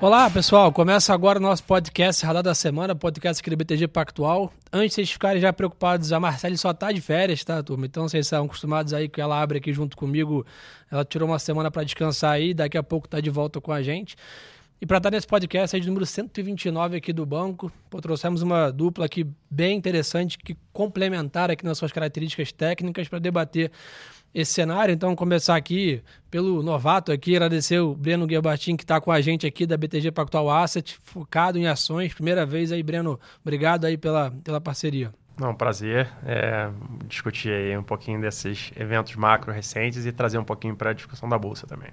Olá, pessoal. Começa agora o nosso podcast Radar da Semana, podcast aqui do BTG Pactual. Antes de vocês ficarem já preocupados, a Marcele só tá de férias, tá, turma? Então vocês são acostumados aí que ela abre aqui junto comigo. Ela tirou uma semana para descansar aí, daqui a pouco tá de volta com a gente. E para estar nesse podcast aí de número 129 aqui do banco, pô, trouxemos uma dupla aqui bem interessante que complementaram aqui nas suas características técnicas para debater esse cenário. Então, começar aqui pelo novato aqui, agradecer o Breno Guerbatin que está com a gente aqui da BTG Pactual Asset, focado em ações. Primeira vez aí, Breno, obrigado aí pela, pela parceria. Não, prazer é, discutir aí um pouquinho desses eventos macro recentes e trazer um pouquinho para a discussão da Bolsa também.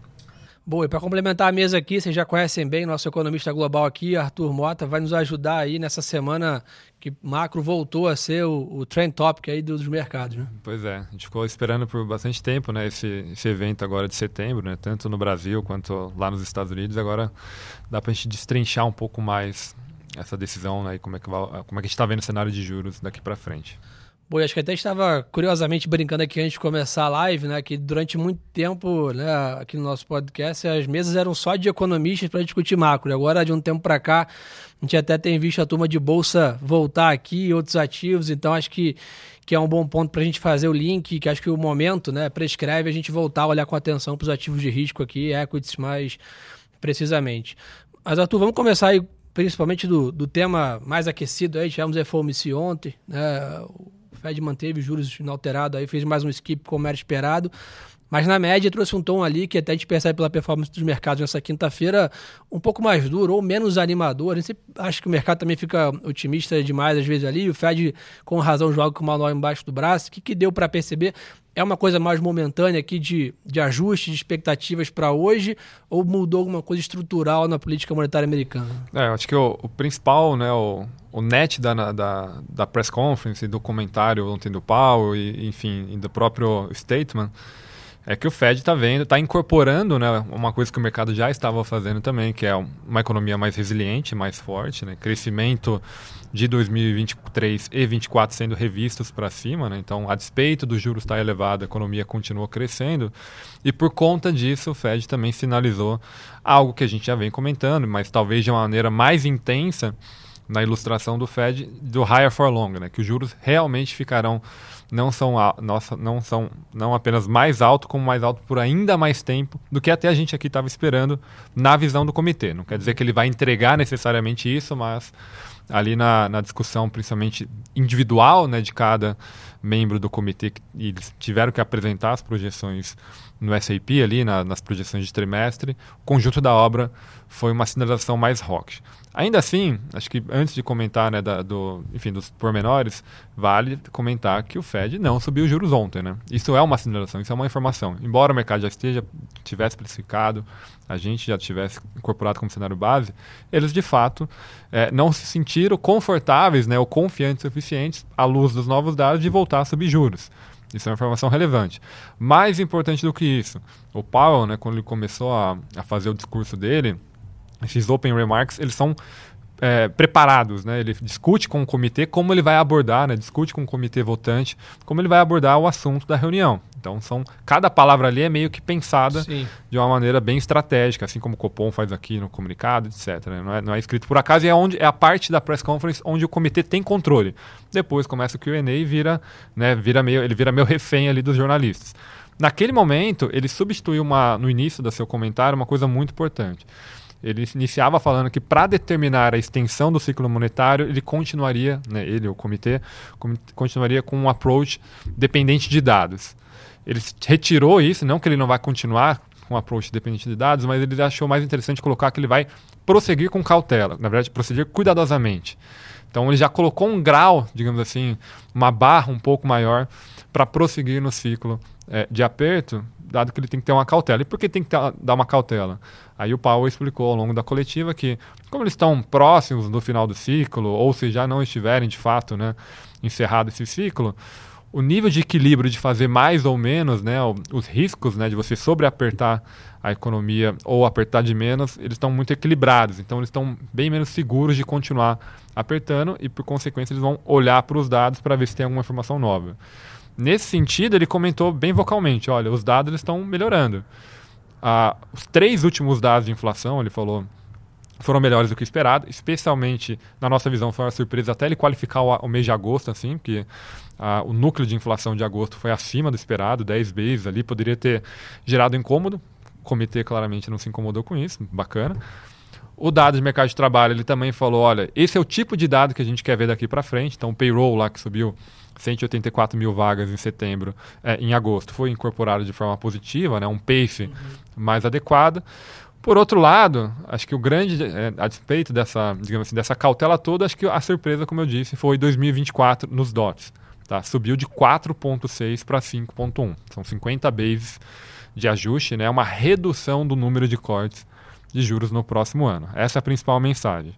Boa, e para complementar a mesa aqui, vocês já conhecem bem nosso economista global aqui, Arthur Mota, vai nos ajudar aí nessa semana que macro voltou a ser o, o trend topic aí dos mercados, né? Pois é, a gente ficou esperando por bastante tempo, né, esse, esse evento agora de setembro, né, tanto no Brasil quanto lá nos Estados Unidos, agora dá para a gente destrinchar um pouco mais essa decisão, né, e como é que, como é que a gente está vendo o cenário de juros daqui para frente. Bom, acho que até estava curiosamente brincando aqui antes de começar a live, né? Que durante muito tempo, né, aqui no nosso podcast, as mesas eram só de economistas para discutir macro. Agora, de um tempo para cá, a gente até tem visto a turma de bolsa voltar aqui outros ativos. Então, acho que, que é um bom ponto para a gente fazer o link, que acho que o momento, né, prescreve a gente voltar a olhar com atenção para os ativos de risco aqui, equities mais precisamente. Mas, Arthur, vamos começar aí principalmente do, do tema mais aquecido aí, tivemos FOMC ontem, né? Fed manteve juros inalterados, aí fez mais um skip como era esperado. Mas na média trouxe um tom ali que até a gente percebe pela performance dos mercados nessa quinta-feira um pouco mais duro ou menos animador. A gente acha que o mercado também fica otimista demais às vezes ali. O Fed, com razão, joga com o manual embaixo do braço. O que, que deu para perceber? É uma coisa mais momentânea aqui de, de ajuste de expectativas para hoje ou mudou alguma coisa estrutural na política monetária americana? É, acho que o, o principal, né, o, o net da, da, da press conference, do comentário ontem do Powell e, enfim, e do próprio statement, é que o Fed está vendo, está incorporando né, uma coisa que o mercado já estava fazendo também, que é uma economia mais resiliente, mais forte, né, crescimento de 2023 e 2024 sendo revistos para cima, né, então a despeito dos juros estar tá elevado, a economia continua crescendo e por conta disso o Fed também sinalizou algo que a gente já vem comentando, mas talvez de uma maneira mais intensa na ilustração do Fed do higher for longer, né, que os juros realmente ficarão não são, nossa, não são não apenas mais alto, como mais alto por ainda mais tempo do que até a gente aqui estava esperando na visão do comitê. Não quer dizer que ele vai entregar necessariamente isso, mas ali na, na discussão, principalmente individual, né, de cada membro do comitê, que, eles tiveram que apresentar as projeções no SAP ali, na, nas projeções de trimestre, o conjunto da obra foi uma sinalização mais rock. Ainda assim, acho que antes de comentar né, da, do, enfim, dos pormenores, vale comentar que o Fed não subiu os juros ontem. Né? Isso é uma sinalização, isso é uma informação. Embora o mercado já esteja tivesse precificado, a gente já tivesse incorporado como cenário base, eles de fato é, não se sentiram confortáveis né, ou confiantes suficientes, à luz dos novos dados, de voltar a subir juros. Isso é uma informação relevante. Mais importante do que isso, o Powell, né, quando ele começou a, a fazer o discurso dele, esses open remarks, eles são é, preparados, né? Ele discute com o comitê como ele vai abordar, né? Discute com o comitê votante como ele vai abordar o assunto da reunião. Então, são cada palavra ali é meio que pensada Sim. de uma maneira bem estratégica, assim como o Copom faz aqui no comunicado, etc. Não, é, não é escrito por acaso e é onde é a parte da press conference onde o comitê tem controle. Depois começa o Q&A e vira, né? Vira meio, ele vira meio refém ali dos jornalistas. Naquele momento, ele substituiu uma, no início do seu comentário uma coisa muito importante ele iniciava falando que para determinar a extensão do ciclo monetário, ele continuaria, né, ele, o comitê, continuaria com um approach dependente de dados. Ele retirou isso, não que ele não vai continuar com um approach dependente de dados, mas ele achou mais interessante colocar que ele vai prosseguir com cautela, na verdade, prosseguir cuidadosamente. Então ele já colocou um grau, digamos assim, uma barra um pouco maior para prosseguir no ciclo é, de aperto, dado que ele tem que ter uma cautela. E por que tem que dar uma cautela? Aí o Paulo explicou ao longo da coletiva que, como eles estão próximos do final do ciclo, ou se já não estiverem de fato né, encerrado esse ciclo, o nível de equilíbrio de fazer mais ou menos, né, os riscos né, de você sobreapertar a economia ou apertar de menos, eles estão muito equilibrados. Então eles estão bem menos seguros de continuar apertando e, por consequência, eles vão olhar para os dados para ver se tem alguma informação nova. Nesse sentido, ele comentou bem vocalmente: olha, os dados estão melhorando. Ah, os três últimos dados de inflação, ele falou foram melhores do que esperado, especialmente na nossa visão foi uma surpresa até ele qualificar o, o mês de agosto, assim, porque a, o núcleo de inflação de agosto foi acima do esperado, 10 vezes ali, poderia ter gerado incômodo, o comitê claramente não se incomodou com isso, bacana. O dado de mercado de trabalho, ele também falou, olha, esse é o tipo de dado que a gente quer ver daqui para frente, então o payroll lá que subiu 184 mil vagas em setembro, é, em agosto, foi incorporado de forma positiva, né, um pace uhum. mais adequado. Por outro lado, acho que o grande, é, a despeito dessa, digamos assim, dessa cautela toda, acho que a surpresa, como eu disse, foi 2024 nos DOTs. Tá? Subiu de 4,6 para 5,1. São 50 bases de ajuste, né? uma redução do número de cortes de juros no próximo ano. Essa é a principal mensagem.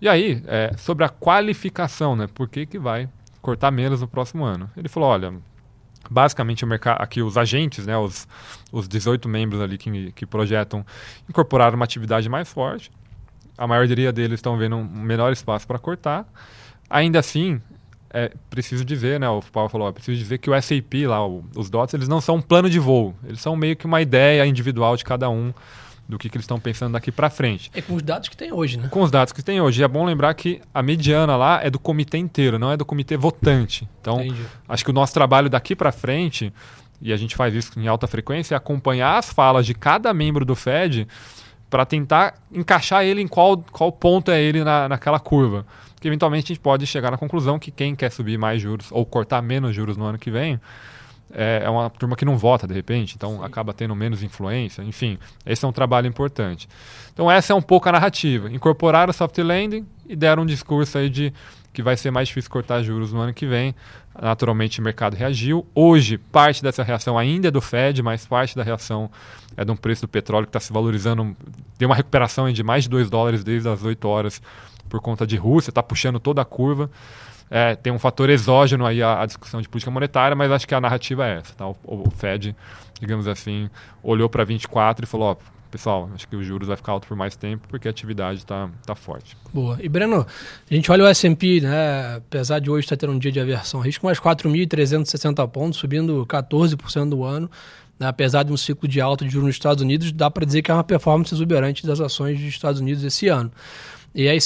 E aí, é, sobre a qualificação, né? por que, que vai cortar menos no próximo ano? Ele falou: olha, basicamente o mercado aqui os agentes né os, os 18 membros ali que, que projetam incorporar uma atividade mais forte. A maioria deles estão vendo um menor espaço para cortar. Ainda assim é preciso dizer né o Paulo falou é preciso dizer que o SAP lá o, os DOTs eles não são um plano de voo. Eles são meio que uma ideia individual de cada um do que, que eles estão pensando daqui para frente. É com os dados que tem hoje, né? Com os dados que tem hoje. E é bom lembrar que a mediana lá é do comitê inteiro, não é do comitê votante. Então, Entendi. acho que o nosso trabalho daqui para frente, e a gente faz isso em alta frequência, é acompanhar as falas de cada membro do Fed para tentar encaixar ele em qual, qual ponto é ele na, naquela curva. Porque eventualmente a gente pode chegar na conclusão que quem quer subir mais juros ou cortar menos juros no ano que vem é, é uma turma que não vota de repente, então Sim. acaba tendo menos influência. Enfim, esse é um trabalho importante. Então essa é um pouco a narrativa. Incorporaram o soft landing e deram um discurso aí de que vai ser mais difícil cortar juros no ano que vem. Naturalmente o mercado reagiu. Hoje, parte dessa reação ainda é do Fed, mas parte da reação é de um preço do petróleo que está se valorizando. Deu uma recuperação de mais de 2 dólares desde as 8 horas por conta de Rússia, está puxando toda a curva. É, tem um fator exógeno aí à, discussão de política monetária, mas acho que a narrativa é essa. Tá? O, o Fed, digamos assim, olhou para 24 e falou: ó, pessoal, acho que os juros vai ficar alto por mais tempo porque a atividade está tá forte. Boa. E Breno, a gente olha o S&P, né, apesar de hoje estar tendo um dia de aversão risco, mais 4.360 pontos, subindo 14% do ano. Né, apesar de um ciclo de alta de juros nos Estados Unidos, dá para dizer que é uma performance exuberante das ações dos Estados Unidos esse ano. E aí,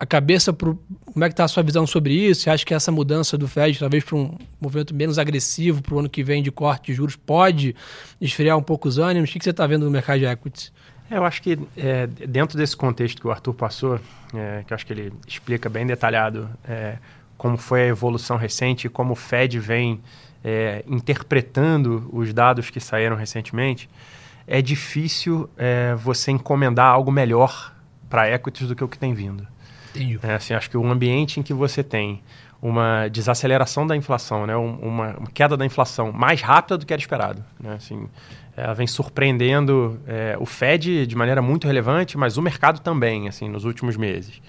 a cabeça, pro, como é que está a sua visão sobre isso? Você acha que essa mudança do Fed, talvez para um movimento menos agressivo para o ano que vem de corte de juros, pode esfriar um pouco os ânimos? O que, você está vendo no mercado de equities? É, eu acho que é, dentro desse contexto que o Arthur passou, é, que eu acho que ele explica bem detalhado é, como foi a evolução recente e como o Fed vem é, interpretando os dados que saíram recentemente, é difícil é, você encomendar algo melhor para equities do que o que tem vindo. Entendi. É, assim, acho que o ambiente em que você tem uma desaceleração da inflação, né, uma, uma queda da inflação mais rápida do que era esperado. Né, assim, ela vem surpreendendo é, o Fed de maneira muito relevante, mas o mercado também, assim, nos últimos meses.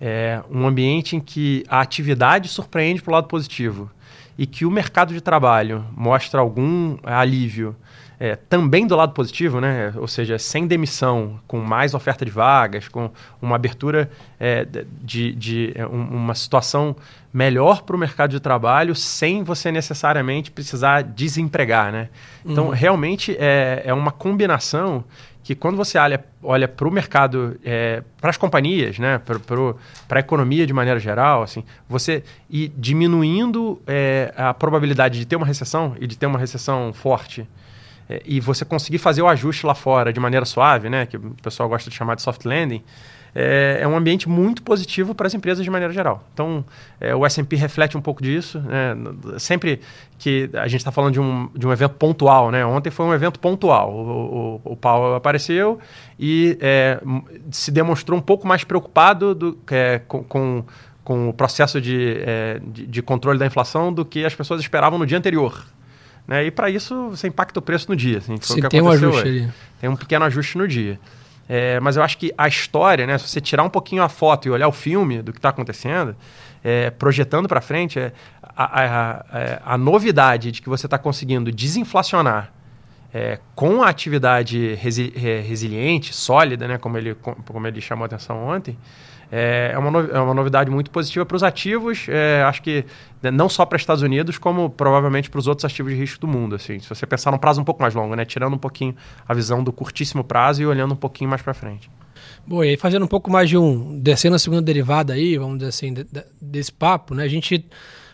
É um ambiente em que a atividade surpreende para o lado positivo e que o mercado de trabalho mostra algum alívio é, também do lado positivo, né? ou seja, sem demissão, com mais oferta de vagas, com uma abertura é, de, de é, uma situação melhor para o mercado de trabalho, sem você necessariamente precisar desempregar. Né? Então, uhum. realmente é, é uma combinação que quando você olha, olha para o mercado, é, para as companhias, né, para a economia de maneira geral, assim, você ir diminuindo é, a probabilidade de ter uma recessão e de ter uma recessão forte é, e você conseguir fazer o ajuste lá fora de maneira suave, né, que o pessoal gosta de chamar de soft landing, é, é um ambiente muito positivo para as empresas de maneira geral. Então, é, o S&P reflete um pouco disso. Né? Sempre que a gente está falando de um, de um evento pontual, né? ontem foi um evento pontual. O, o, o Paulo apareceu e é, se demonstrou um pouco mais preocupado do, é, com, com com o processo de, é, de, de, controle da inflação do que as pessoas esperavam no dia anterior. Né? E para isso você impacta o preço no dia. Assim, Sim, tem um ajuste hoje. ali. Tem um pequeno ajuste no dia. É, mas eu acho que a história, né, se você tirar um pouquinho a foto e olhar o filme do que está acontecendo, é, projetando para frente, é, a, a, a, a, novidade de que você está conseguindo desinflacionar é, com a atividade resi é, resiliente, sólida, né, como, ele, como ele chamou a atenção ontem, é, é, uma, é uma novidade muito positiva para os ativos, é, acho que né, não só para os Estados Unidos, como provavelmente para os outros ativos de risco do mundo. Assim, se você pensar num prazo um pouco mais longo, né, tirando um pouquinho a visão do curtíssimo prazo e olhando um pouquinho mais para frente. Boa, e aí fazendo um pouco mais de um. descendo a segunda derivada aí, vamos dizer assim, de, de, desse papo, né? A gente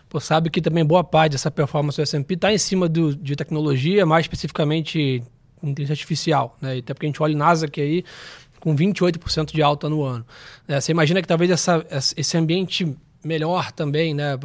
pô, sabe que também boa parte dessa performance do SP está em cima do, de tecnologia, mais especificamente inteligência artificial, né? Até porque a gente olha o Nasdaq aí com 28% de alta no ano. É, você imagina que talvez essa, esse ambiente melhor também né,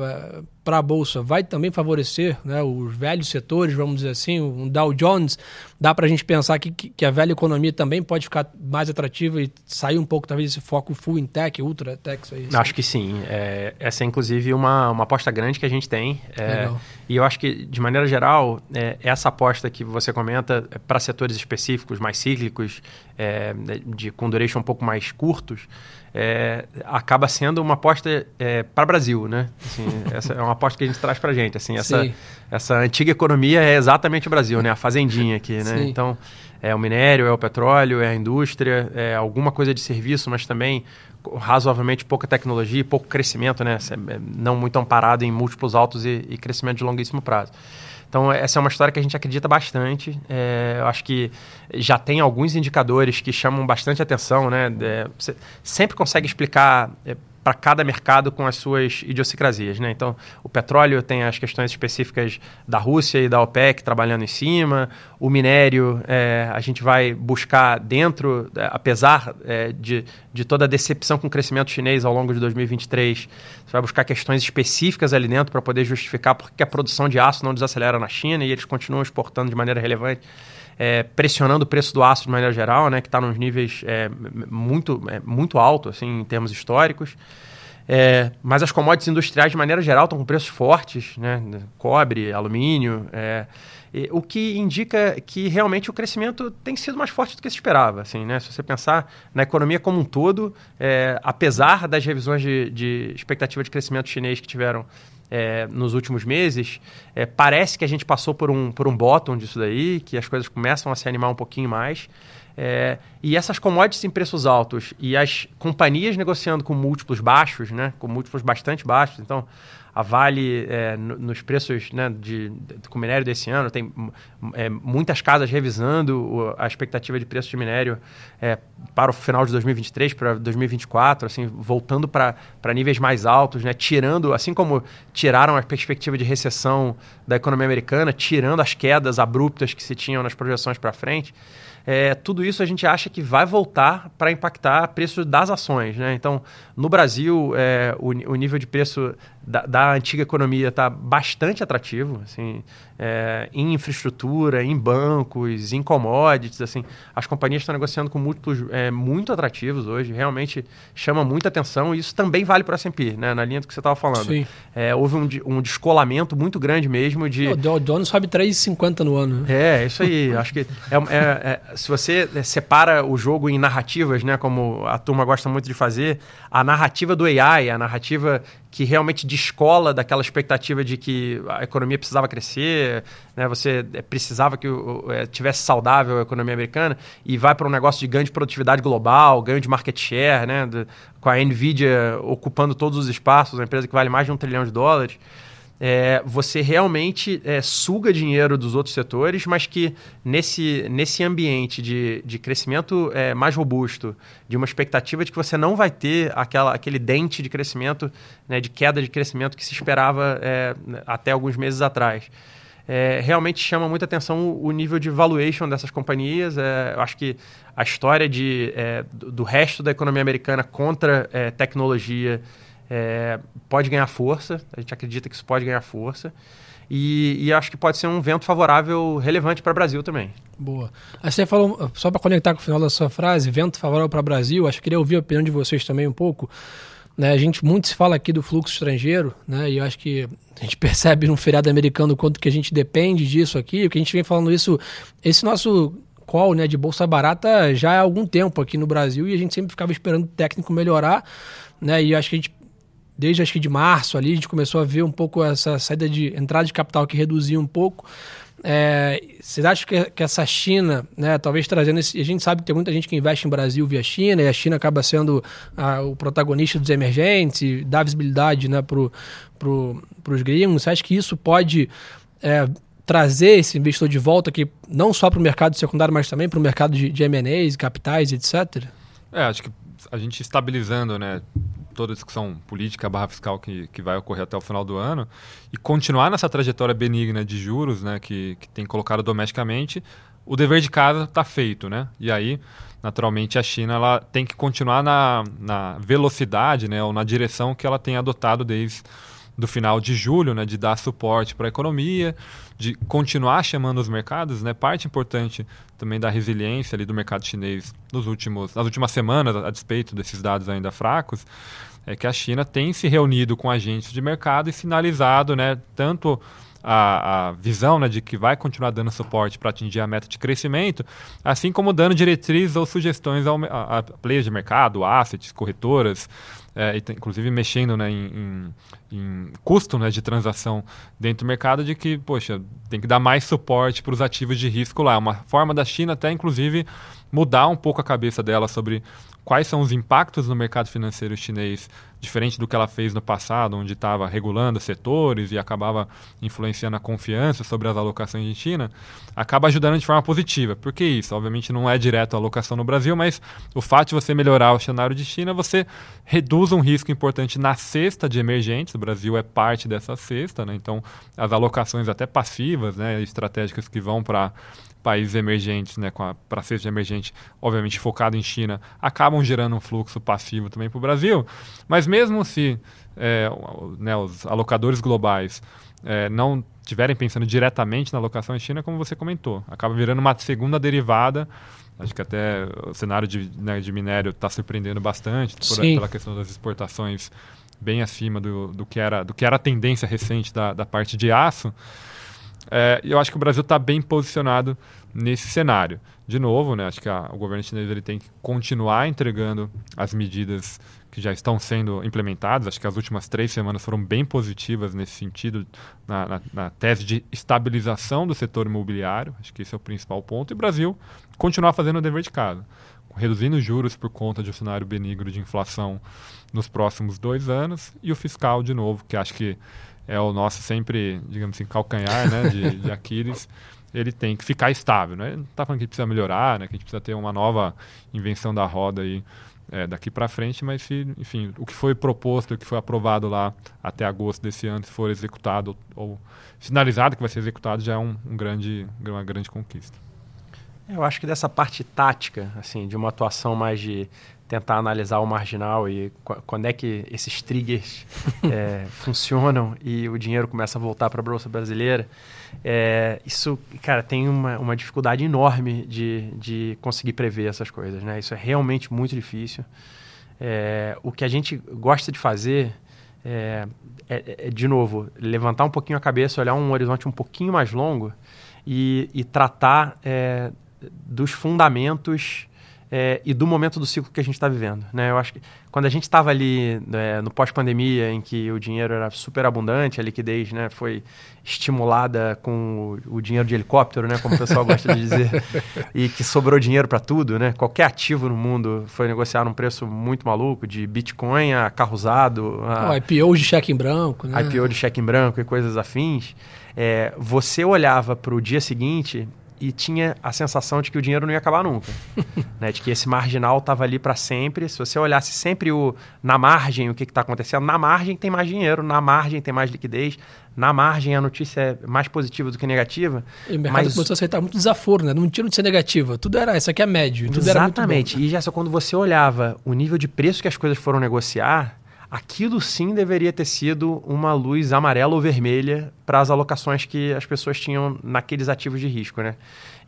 para a Bolsa vai também favorecer né, os velhos setores, vamos dizer assim, o Dow Jones, dá para a gente pensar que, que a velha economia também pode ficar mais atrativa e sair um pouco talvez desse foco full in tech, ultra tech, aí. Acho que sim. É, essa é inclusive uma, uma aposta grande que a gente tem. É, e eu acho que, de maneira geral, é, essa aposta que você comenta é para setores específicos, mais cíclicos, é, de, com duration um pouco mais curtos, é, acaba sendo uma aposta para Brasil, né? Assim, essa é uma aposta que a gente traz para a gente. Assim, essa, essa antiga economia é exatamente o Brasil, né? A fazendinha aqui, né? Sim. Então, é o minério, é o petróleo, é a indústria, é alguma coisa de serviço, mas também razoavelmente pouca tecnologia e pouco crescimento, né? É, não muito amparado em múltiplos altos e, e crescimento de longuíssimo prazo. Então, essa é uma história que a gente acredita bastante. É, eu acho que já tem alguns indicadores que chamam bastante atenção. Né? É, você sempre consegue explicar é, para cada mercado com as suas idiosincrasias. Né? Então, o petróleo tem as questões específicas da Rússia e da OPEC trabalhando em cima, o minério é, a gente vai buscar dentro, é, apesar é, de, de toda a decepção com o crescimento chinês ao longo de 2023, você vai buscar questões específicas ali dentro para poder justificar porque a produção de aço não desacelera na China e eles continuam exportando de maneira relevante é, pressionando o preço do aço de maneira geral, né, que está nos níveis é, muito, é, muito alto assim, em termos históricos. É, mas as commodities industriais, de maneira geral, estão com preços fortes, né? cobre, alumínio, é, o que indica que realmente o crescimento tem sido mais forte do que se esperava. Assim, né? Se você pensar na economia como um todo, é, apesar das revisões de, de expectativa de crescimento chinês que tiveram é, nos últimos meses, é, parece que a gente passou por um, por um bottom disso daí, que as coisas começam a se animar um pouquinho mais. É, e essas commodities em preços altos e as companhias negociando com múltiplos baixos, né, com múltiplos bastante baixos, então a Vale, é, nos preços né, de, de, minério desse ano, tem é, muitas casas revisando a expectativa de preço de minério é, para o final de 2023, para 2024, assim, voltando para níveis mais altos, né, tirando, assim como tiraram a perspectiva de recessão da economia americana, tirando as quedas abruptas que se tinham nas projeções para frente é, tudo isso a gente acha que vai voltar para impactar preço das ações. Né? Então, no Brasil, é, o, o, nível de preço da, da antiga economia está bastante atrativo, assim, é, em infraestrutura, em bancos, em commodities. Assim, as companhias estão negociando com múltiplos é, muito atrativos hoje, realmente chama muita atenção. E isso também vale para o S&P, né? na linha do que você estava falando. É, houve um, um, descolamento muito grande mesmo de... O Dow Jones sobe 3,50 no ano. Né? É, isso aí. acho que é, é, é se você separa o jogo em narrativas, né, como a turma gosta muito de fazer, a narrativa do AI, a narrativa que realmente descola daquela expectativa de que a economia precisava crescer, né, você precisava que é, tivesse saudável a economia americana e vai para um negócio de ganho de produtividade global, ganho de market share, né, com a Nvidia ocupando todos os espaços, uma empresa que vale mais de um trilhão de dólares é, você realmente é, suga dinheiro dos outros setores, mas que nesse, nesse ambiente de, de crescimento é, mais robusto, de uma expectativa de que você não vai ter aquela, aquele dente de crescimento, né, de queda de crescimento que se esperava é, até alguns meses atrás. É, realmente chama muita atenção o nível de valuation dessas companhias. É, eu acho que a história de, é, do, do, resto da economia americana contra é, tecnologia é, pode ganhar força, a gente acredita que isso pode ganhar força. E, e acho que pode ser um vento favorável relevante para o Brasil também. Boa. Aí você falou, só para conectar com o final da sua frase, vento favorável para o Brasil, acho que queria ouvir a opinião de vocês também um pouco. Né, a gente muito se fala aqui do fluxo estrangeiro, né, e eu acho que a gente percebe no feriado americano o quanto que a gente depende disso aqui, o que a gente vem falando isso, esse nosso call né, de bolsa barata já há algum tempo aqui no Brasil e a gente sempre ficava esperando o técnico melhorar, né, e acho que a gente desde acho que de março ali, a gente começou a ver um pouco essa saída de entrada de capital que reduzia um pouco. É, vocês acham que, que essa China, né, talvez trazendo esse, a gente sabe que tem muita gente que investe em Brasil via China e a China acaba sendo o protagonista dos emergentes, dá visibilidade né, para pro, os gringos. Você acha que isso pode é, trazer esse investidor de volta aqui, não só para o mercado secundário, mas também para o mercado de, de M&As, capitais, etc.? É, acho que a gente estabilizando, né, toda a discussão política barra fiscal que, que vai ocorrer até o final do ano e continuar nessa trajetória benigna de juros, né, que, que tem colocado domesticamente, o dever de casa está feito, né? E aí, naturalmente, a China ela tem que continuar na, na velocidade, né, ou na direção que ela tem adotado desde do final de julho, né, de dar suporte para a economia, de continuar chamando os mercados, né, parte importante também da resiliência ali do mercado chinês nos últimos, nas últimas semanas, a despeito desses dados ainda fracos, é que a China tem se reunido com agentes de mercado e sinalizado, né, tanto a, a visão né, de que vai continuar dando suporte para atingir a meta de crescimento, assim como dando diretrizes ou sugestões ao, a, a players de mercado, assets, corretoras, é, inclusive mexendo né, em, em, em, custo né, de transação dentro do mercado, de que, poxa, tem que dar mais suporte para os ativos de risco lá. É uma forma da China até, inclusive, mudar um pouco a cabeça dela sobre quais são os impactos no mercado financeiro chinês, diferente do que ela fez no passado, onde estava regulando setores e acabava influenciando a confiança sobre as alocações em China, acaba ajudando de forma positiva. Por que isso? Obviamente não é direto a alocação no Brasil, mas o fato de você melhorar o cenário de China, você reduz um risco importante na cesta de emergentes. O Brasil é parte dessa cesta, né? então as alocações até passivas, né, estratégicas que vão para países emergentes, né, para cesta emergente, obviamente focado em China, acabam gerando um fluxo passivo também para o Brasil. Mas mesmo se é, né, os alocadores globais é, não estiverem pensando diretamente na alocação em China, como você comentou, acaba virando uma segunda derivada. Acho que até o cenário de, né, de minério está surpreendendo bastante por, pela questão das exportações bem acima do, do, que, era, do que era a tendência recente da, da parte de aço. É, eu acho que o Brasil está bem posicionado nesse cenário. De novo, né, acho que a, o governo chinês ele tem que continuar entregando as medidas que já estão sendo implementadas. Acho que as últimas três semanas foram bem positivas nesse sentido, na, na, na tese de estabilização do setor imobiliário. Acho que esse é o principal ponto. E o Brasil continuar fazendo o dever de casa, reduzindo juros por conta de um cenário benigno de inflação nos próximos dois anos. E o fiscal, de novo, que acho que é o nosso sempre, digamos assim, calcanhar né, de, de Aquiles, ele tem que ficar estável. Né? Não está falando que precisa melhorar, né, que a gente precisa ter uma nova invenção da roda aí, é, daqui para frente, mas se, enfim, o que foi proposto, o que foi aprovado lá até agosto desse ano, se for executado ou finalizado que vai ser executado, já é um, um grande, uma grande conquista. Eu acho que dessa parte tática, assim, de uma atuação mais de tentar analisar o marginal e quando é que esses triggers é, funcionam e o dinheiro começa a voltar para a bolsa brasileira. É, isso, cara, tem uma, uma dificuldade enorme de, de conseguir prever essas coisas, né? Isso é realmente muito difícil. É, o que a gente gosta de fazer é, é, é, de novo, levantar um pouquinho a cabeça, olhar um horizonte um pouquinho mais longo e, e tratar é, dos fundamentos é, e do momento do ciclo que a gente está vivendo. Né? Eu acho que quando a gente estava ali é, no pós-pandemia, em que o dinheiro era super abundante, a liquidez né, foi estimulada com o, o dinheiro de helicóptero, né, como o pessoal gosta de dizer, e que sobrou dinheiro para tudo. Né? Qualquer ativo no mundo foi negociado num preço muito maluco, de Bitcoin a carro usado. A... Oh, IPO de cheque em branco. Né? IPO de cheque em branco e coisas afins. É, você olhava para o dia seguinte e tinha a sensação de que o dinheiro não ia acabar nunca, né? De que esse marginal estava ali para sempre. Se você olhasse sempre o na margem o que está acontecendo, na margem tem mais dinheiro, na margem tem mais liquidez, na margem a notícia é mais positiva do que negativa. E o mercado mas... começou a aceitar muito desaforo, né? Não tinha de ser negativa. Tudo era, isso aqui é médio. Tudo Exatamente. E já só quando você olhava o nível de preço que as coisas foram negociar, aquilo sim deveria ter sido uma luz amarela ou vermelha para as alocações que as pessoas tinham naqueles ativos de risco, né?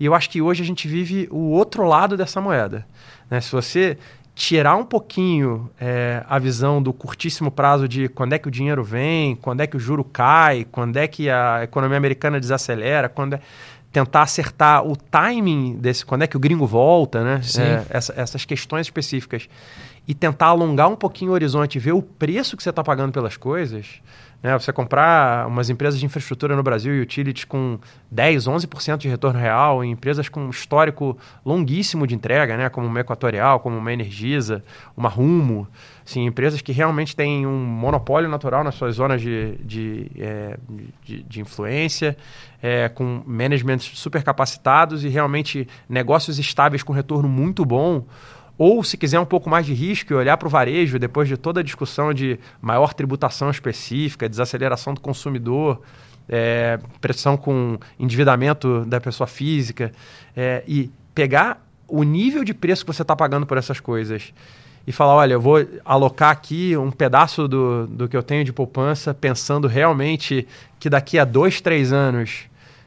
E eu acho que hoje a gente vive o outro lado dessa moeda. Né? Se você tirar um pouquinho é, a visão do curtíssimo prazo de quando é que o dinheiro vem, quando é que o juro cai, quando é que a economia americana desacelera, quando é tentar acertar o timing desse, quando é que o gringo volta, né? É, essa, essas questões específicas e tentar alongar um pouquinho o horizonte, ver o preço que você está pagando pelas coisas. Né? Você comprar umas empresas de infraestrutura no Brasil e utilities com 10, 11% de retorno real, em empresas com um histórico longuíssimo de entrega, né? como uma Equatorial, como uma Energisa, uma Rumo. Assim, empresas que realmente têm um monopólio natural nas suas zonas de, de, é, de, de influência, é, com managements super capacitados e realmente negócios estáveis com retorno muito bom Ou, se quiser um pouco mais de risco e olhar para o varejo, depois de toda a discussão de maior tributação específica, desaceleração do consumidor, é, pressão com endividamento da pessoa física, é, e pegar o nível de preço que você está pagando por essas coisas e falar, olha, eu vou alocar aqui um pedaço do, do que eu tenho de poupança, pensando realmente que daqui a dois, três anos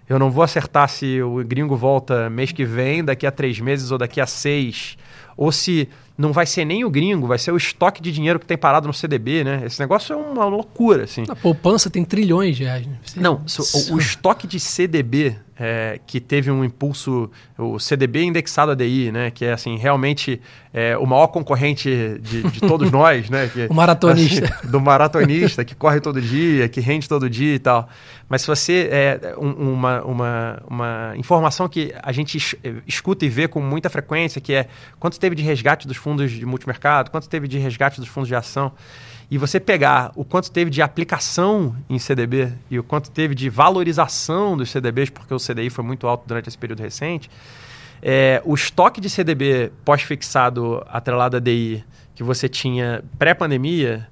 eu não vou acertar se o gringo volta mês que vem, daqui a três meses ou daqui a seis, ou se não vai ser nem o gringo, vai ser o estoque de dinheiro que tem parado no CDB, né? Esse negócio é uma loucura, assim. A poupança tem trilhões de reais. Né? Não, o, o, estoque de CDB é, que teve um impulso, o CDB indexado a DI, né? Que é assim, realmente é, o maior concorrente de, de todos nós, né? Que, o maratonista. Assim, do maratonista, que corre todo dia, que rende todo dia e tal. Mas se você. É, um, uma, uma, uma informação que a gente escuta e vê com muita frequência, que é quanto teve de resgate dos fundos fundos de multimercado, quanto teve de resgate dos fundos de ação, e você pegar o quanto teve de aplicação em CDB e o quanto teve de valorização dos CDBs, porque o CDI foi muito alto durante esse período recente, é, o estoque de CDB pós-fixado atrelado a DI que você tinha pré-pandemia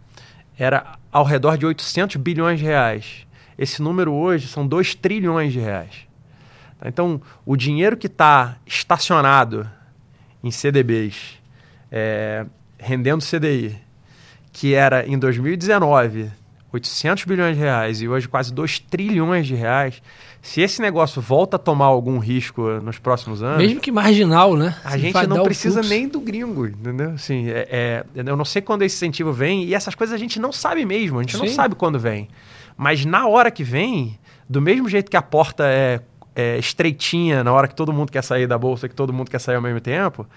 era ao redor de 800 bilhões de reais. Esse número hoje são 2 trilhões de reais. Então, o dinheiro que está estacionado em CDBs é, rendendo CDI, que era em 2019 800 bilhões de reais e hoje quase 2 trilhões de reais, se esse negócio volta a tomar algum risco nos próximos anos. Mesmo que marginal, né? A gente não precisa nem do gringo, entendeu? Assim, é, é, eu não sei quando esse incentivo vem e essas coisas a gente não sabe mesmo, a gente Sim. não sabe quando vem. Mas na hora que vem, do mesmo jeito que a porta é, é estreitinha na hora que todo mundo quer sair da bolsa, que todo mundo quer sair ao mesmo tempo,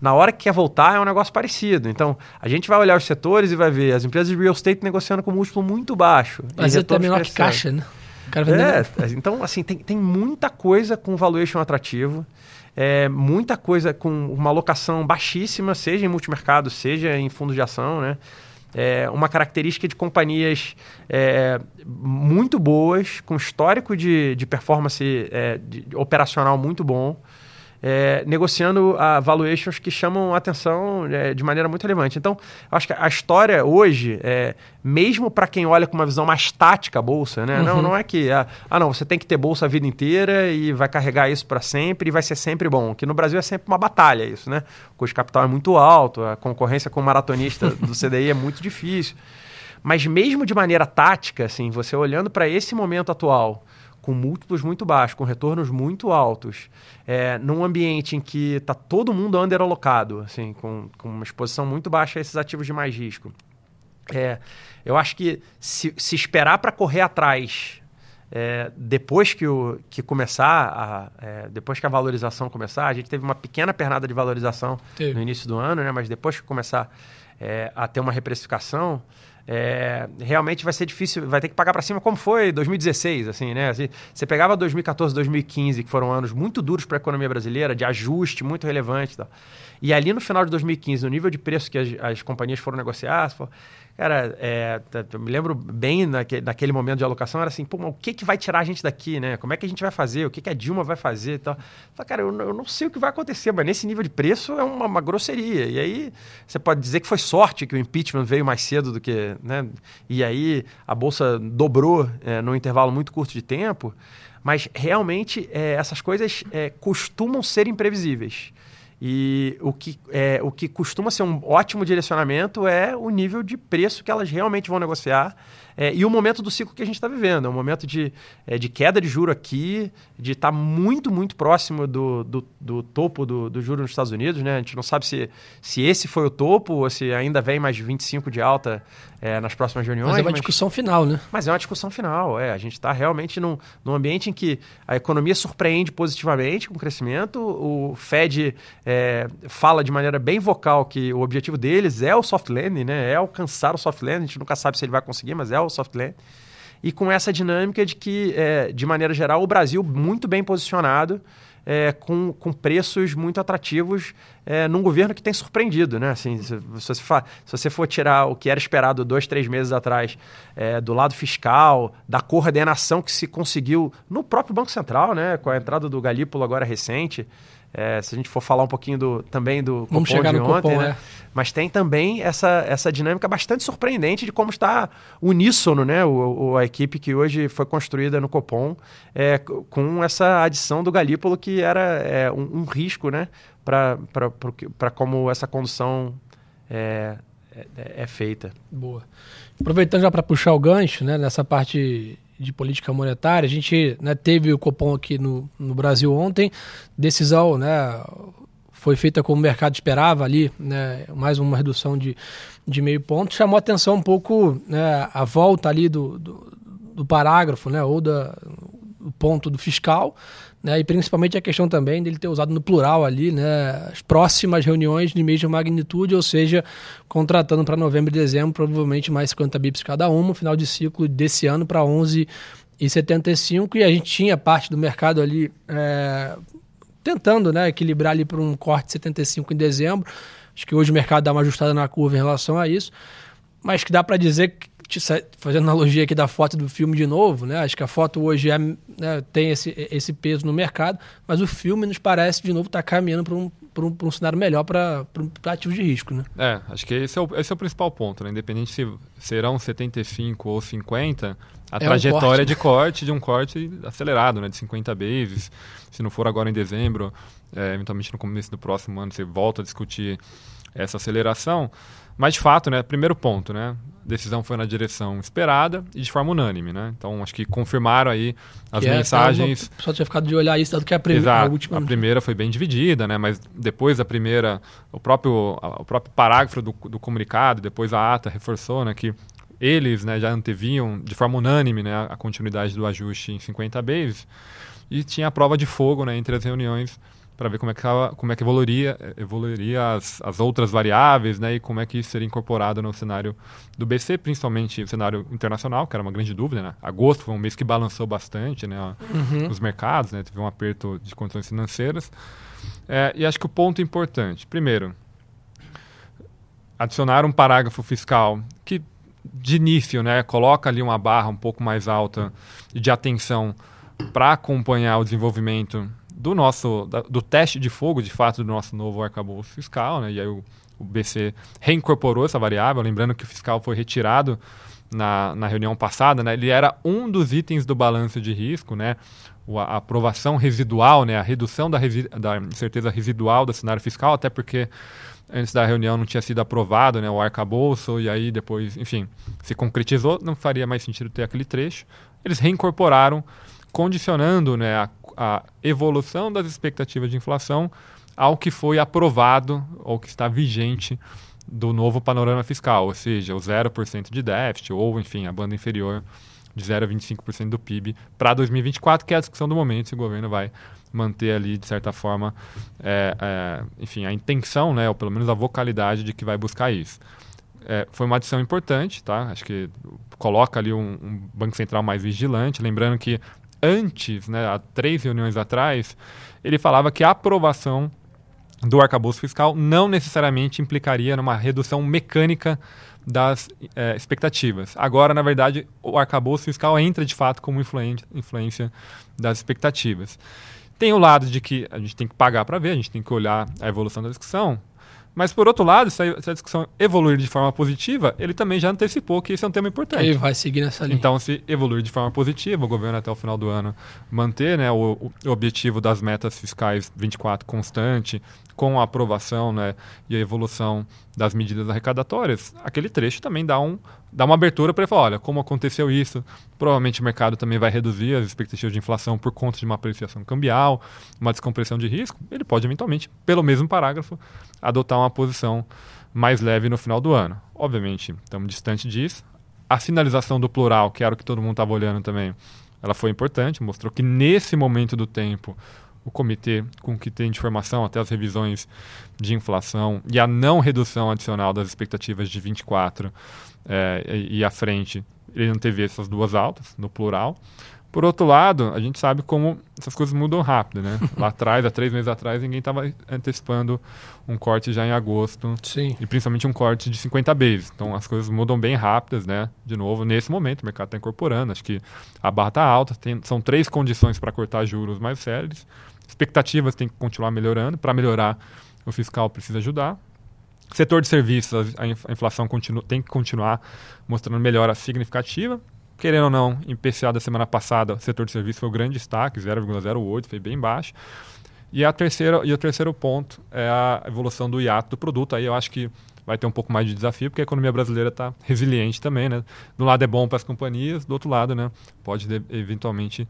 na hora que quer voltar, é um negócio parecido. Então, a gente vai olhar os setores e vai ver as empresas de real estate negociando com múltiplo muito baixo. Mas é até menor que caixa, né? É, então, assim, tem, tem muita coisa com valuation atrativo. É, muita coisa com uma alocação baixíssima, seja em multimercado, seja em fundos de ação, né? É uma característica de companhias é, muito boas, com histórico de, de performance é, de, operacional muito bom é, negociando a valuations que chamam a atenção é, de maneira muito relevante. Então, acho que a história hoje, é, mesmo para quem olha com uma visão mais tática a bolsa, né? Uhum. Não, não é que ah, ah, não, você tem que ter bolsa a vida inteira e vai carregar isso para sempre e vai ser sempre bom. Que no Brasil é sempre uma batalha isso, né? O custo de capital é muito alto, a concorrência com o maratonista do CDI é muito difícil. Mas mesmo de maneira tática, assim, você olhando para esse momento atual, com múltiplos muito baixos, com retornos muito altos, é, num ambiente em que está todo mundo underalocado, assim, com, com uma exposição muito baixa a esses ativos de mais risco. É, eu acho que se, se esperar para correr atrás é, depois que, o, que começar, a, é, depois que a valorização começar, a gente teve uma pequena pernada de valorização no início do ano, né? mas depois que começar é, a ter uma reprecificação, é, realmente vai ser difícil, vai ter que pagar para cima como foi 2016, assim, né? Assim, você pegava 2014, 2015, que foram anos muito duros para a economia brasileira, de ajuste muito relevante e. E ali no final de 2015, no nível de preço que as, as companhias foram negociar, cara, é, eu me lembro bem naquele, naquele momento de alocação, era assim, pô, o que, que vai tirar a gente daqui, né? Como é que a gente vai fazer? O que, que a Dilma vai fazer e tal? Falei, cara, eu, eu, não sei o que vai acontecer, mas nesse nível de preço é uma, uma, grosseria. E aí você pode dizer que foi sorte que o impeachment veio mais cedo do que, né? E aí a Bolsa dobrou é, num intervalo muito curto de tempo, mas realmente é, essas coisas é, costumam ser imprevisíveis. E o que, é, o que costuma ser um ótimo direcionamento é o nível de preço que elas realmente vão negociar é, e o momento do ciclo que a gente está vivendo. É um momento de, é, de queda de juro aqui, de estar tá muito, muito próximo do, do, do topo do, do juro nos Estados Unidos. Né? A gente não sabe se, se esse foi o topo ou se ainda vem mais 25 de alta é, nas próximas reuniões. Mas é uma mas... discussão final, né? Mas é uma discussão final, é. A gente está realmente num, num ambiente em que a economia surpreende positivamente com o crescimento, o Fed é, fala de maneira bem vocal que o objetivo deles é o soft landing, né? É alcançar o soft landing. A gente nunca sabe se ele vai conseguir, mas é o soft landing. E com essa dinâmica de que, é, de maneira geral, o Brasil muito bem posicionado, é, com, com preços muito atrativos é, num governo que tem surpreendido, né? Assim, se, se, você fa, se, você for tirar o que era esperado dois, três meses atrás é, do lado fiscal, da coordenação que se conseguiu no próprio Banco Central, né? Com a entrada do Galípolo agora recente, É, se a gente for falar um pouquinho do, também do Vamos Copom chegar de no ontem, Copom, né? é. Mas tem também essa, essa dinâmica bastante surpreendente de como está uníssono, né? O, o- a equipe que hoje foi construída no Copom é, com essa adição do Galípolo que era é, um, um risco, né? Para como essa condução é, é, é feita. Boa. Aproveitando já para puxar o gancho, né, nessa parte de política monetária, a gente né, teve o Copom aqui no, no Brasil ontem, decisão, né, foi feita como o mercado esperava ali, né, mais uma redução de, de meio ponto, chamou atenção um pouco né, a volta ali do, do, do parágrafo, né, ou da, do ponto do fiscal, né, e principalmente a questão também dele ter usado no plural ali, né, as próximas reuniões de mesma magnitude, ou seja, contratando para novembro e dezembro provavelmente mais 50 bips cada uma, final de ciclo desse ano para 11,75 e a gente tinha parte do mercado ali é, tentando né, equilibrar ali para um corte de 75 em dezembro. Acho que hoje o mercado dá uma ajustada na curva em relação a isso, mas que dá para dizer que fazendo analogia aqui da foto do filme de novo, né? Acho que a foto hoje é, né, tem esse, esse peso no mercado, mas o filme nos parece de novo estar caminhando para um, pra um, pra um cenário melhor para ativos de risco, né? É, acho que esse é o, esse é o principal ponto, né? Independente se serão 75 ou 50, a É um trajetória corte, de corte, de um corte acelerado, né? De 50 bases. Se não for agora em dezembro, é, eventualmente no começo do próximo ano você volta a discutir essa aceleração. Mas, de fato, né? Primeiro ponto, né? A decisão foi na direção esperada e de forma unânime, né? Então, acho que confirmaram aí as Que é, mensagens... O pessoal tinha ficado de olhar isso, dado que a, prim- Exato. a última. A primeira foi bem dividida, né? Mas depois da primeira, o próprio, o próprio parágrafo do, do comunicado, depois a ata reforçou, né, que eles, né, já anteviam de forma unânime, né, a continuidade do ajuste em 50 bases e tinha a prova de fogo, né, entre as reuniões para ver como é que como é que evoluiria, evoluiria as, as outras variáveis, né, e como é que isso seria incorporado no cenário do BC, principalmente o cenário internacional, que era uma grande dúvida, né? Agosto foi um mês que balançou bastante, né, Uhum. os mercados, né? Teve um aperto de condições financeiras. É, e acho que o ponto importante, primeiro, adicionar um parágrafo fiscal que, de início, né, coloca ali uma barra um pouco mais alta de atenção para acompanhar o desenvolvimento do nosso da- do teste de fogo, de fato, do nosso novo arcabouço fiscal, né? E aí o, o BC reincorporou essa variável, lembrando que o fiscal foi retirado na, na reunião passada, né? Ele era um dos itens do balanço de risco, né? O- a aprovação residual, né? A redução da, resi- da incerteza residual do cenário fiscal, até porque antes da reunião não tinha sido aprovado, né? O arcabouço e aí depois, enfim, se concretizou, não faria mais sentido ter aquele trecho. Eles reincorporaram, condicionando, né? A, a evolução das expectativas de inflação ao que foi aprovado ou que está vigente do novo panorama fiscal, ou seja, o 0% de déficit, ou, enfim, a banda inferior de 0,25% do PIB para 2024, que é a discussão do momento, se o governo vai manter ali, de certa forma, é, é, enfim, a intenção, né, ou pelo menos a vocalidade de que vai buscar isso. É, foi uma adição importante, tá? Acho que coloca ali um, um Banco Central mais vigilante, lembrando que antes, né, há três reuniões atrás, ele falava que a aprovação do arcabouço fiscal não necessariamente implicaria numa redução mecânica das eh, expectativas. Agora, na verdade, o arcabouço fiscal entra de fato como influência das expectativas. Tem o lado de que a gente tem que pagar para ver, a gente tem que olhar a evolução da discussão, mas, por outro lado, se a, discussão evoluir de forma positiva, ele também já antecipou que esse é um tema importante. Ele vai seguir nessa linha. Então, se evoluir de forma positiva, o governo até o final do ano manter né, o, o objetivo das metas fiscais 24 constante, com a aprovação né, e a evolução das medidas arrecadatórias, aquele trecho também dá, um, dá uma abertura para ele falar, olha, como aconteceu isso, provavelmente o mercado também vai reduzir as expectativas de inflação por conta de uma apreciação cambial, uma descompressão de risco, ele pode eventualmente, pelo mesmo parágrafo, adotar uma posição mais leve no final do ano. Obviamente, estamos distante disso, a finalização do plural, que era o que todo mundo estava olhando também, ela foi importante, mostrou que nesse momento do tempo o comitê, com o que tem de informação, até as revisões de inflação e a não redução adicional das expectativas de 24 eh, e, e à frente, ele não teve essas duas altas, no plural. Por outro lado, a gente sabe como essas coisas mudam rápido, né? Lá atrás, há três meses atrás, ninguém estava antecipando um corte já em agosto Sim. e principalmente um corte de 50 bases. Então as coisas mudam bem rápidas, né? De novo, nesse momento o mercado está incorporando. Acho que a barra está alta. Tem, são três condições para cortar juros mais sérios: expectativas têm que continuar melhorando. Para melhorar, o fiscal precisa ajudar. Setor de serviços, a inflação continua, tem que continuar mostrando melhora significativa. Querendo ou não, em PCA da semana passada, o setor de serviços foi o grande destaque, 0,08, foi bem baixo. E, a terceira, e o terceiro ponto é a evolução do hiato do produto. Aí eu acho que vai ter um pouco mais de desafio, porque a economia brasileira está resiliente também, né? Do lado é bom para as companhias, do outro lado, né? Pode eventualmente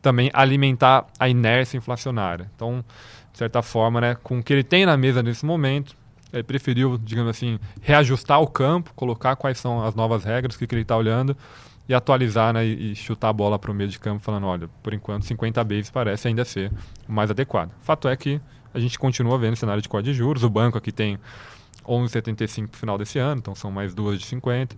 também alimentar a inércia inflacionária. Então, de certa forma, né, com o que ele tem na mesa nesse momento, ele preferiu, digamos assim, reajustar o campo, colocar quais são as novas regras, o que, que ele está olhando, e atualizar né, e, chutar a bola para o meio de campo, falando: olha, por enquanto 50 bases parece ainda ser o mais adequado. Fato é que a gente continua vendo cenário de código de juros, o banco aqui tem 11,75 no final desse ano, então são mais duas de 50.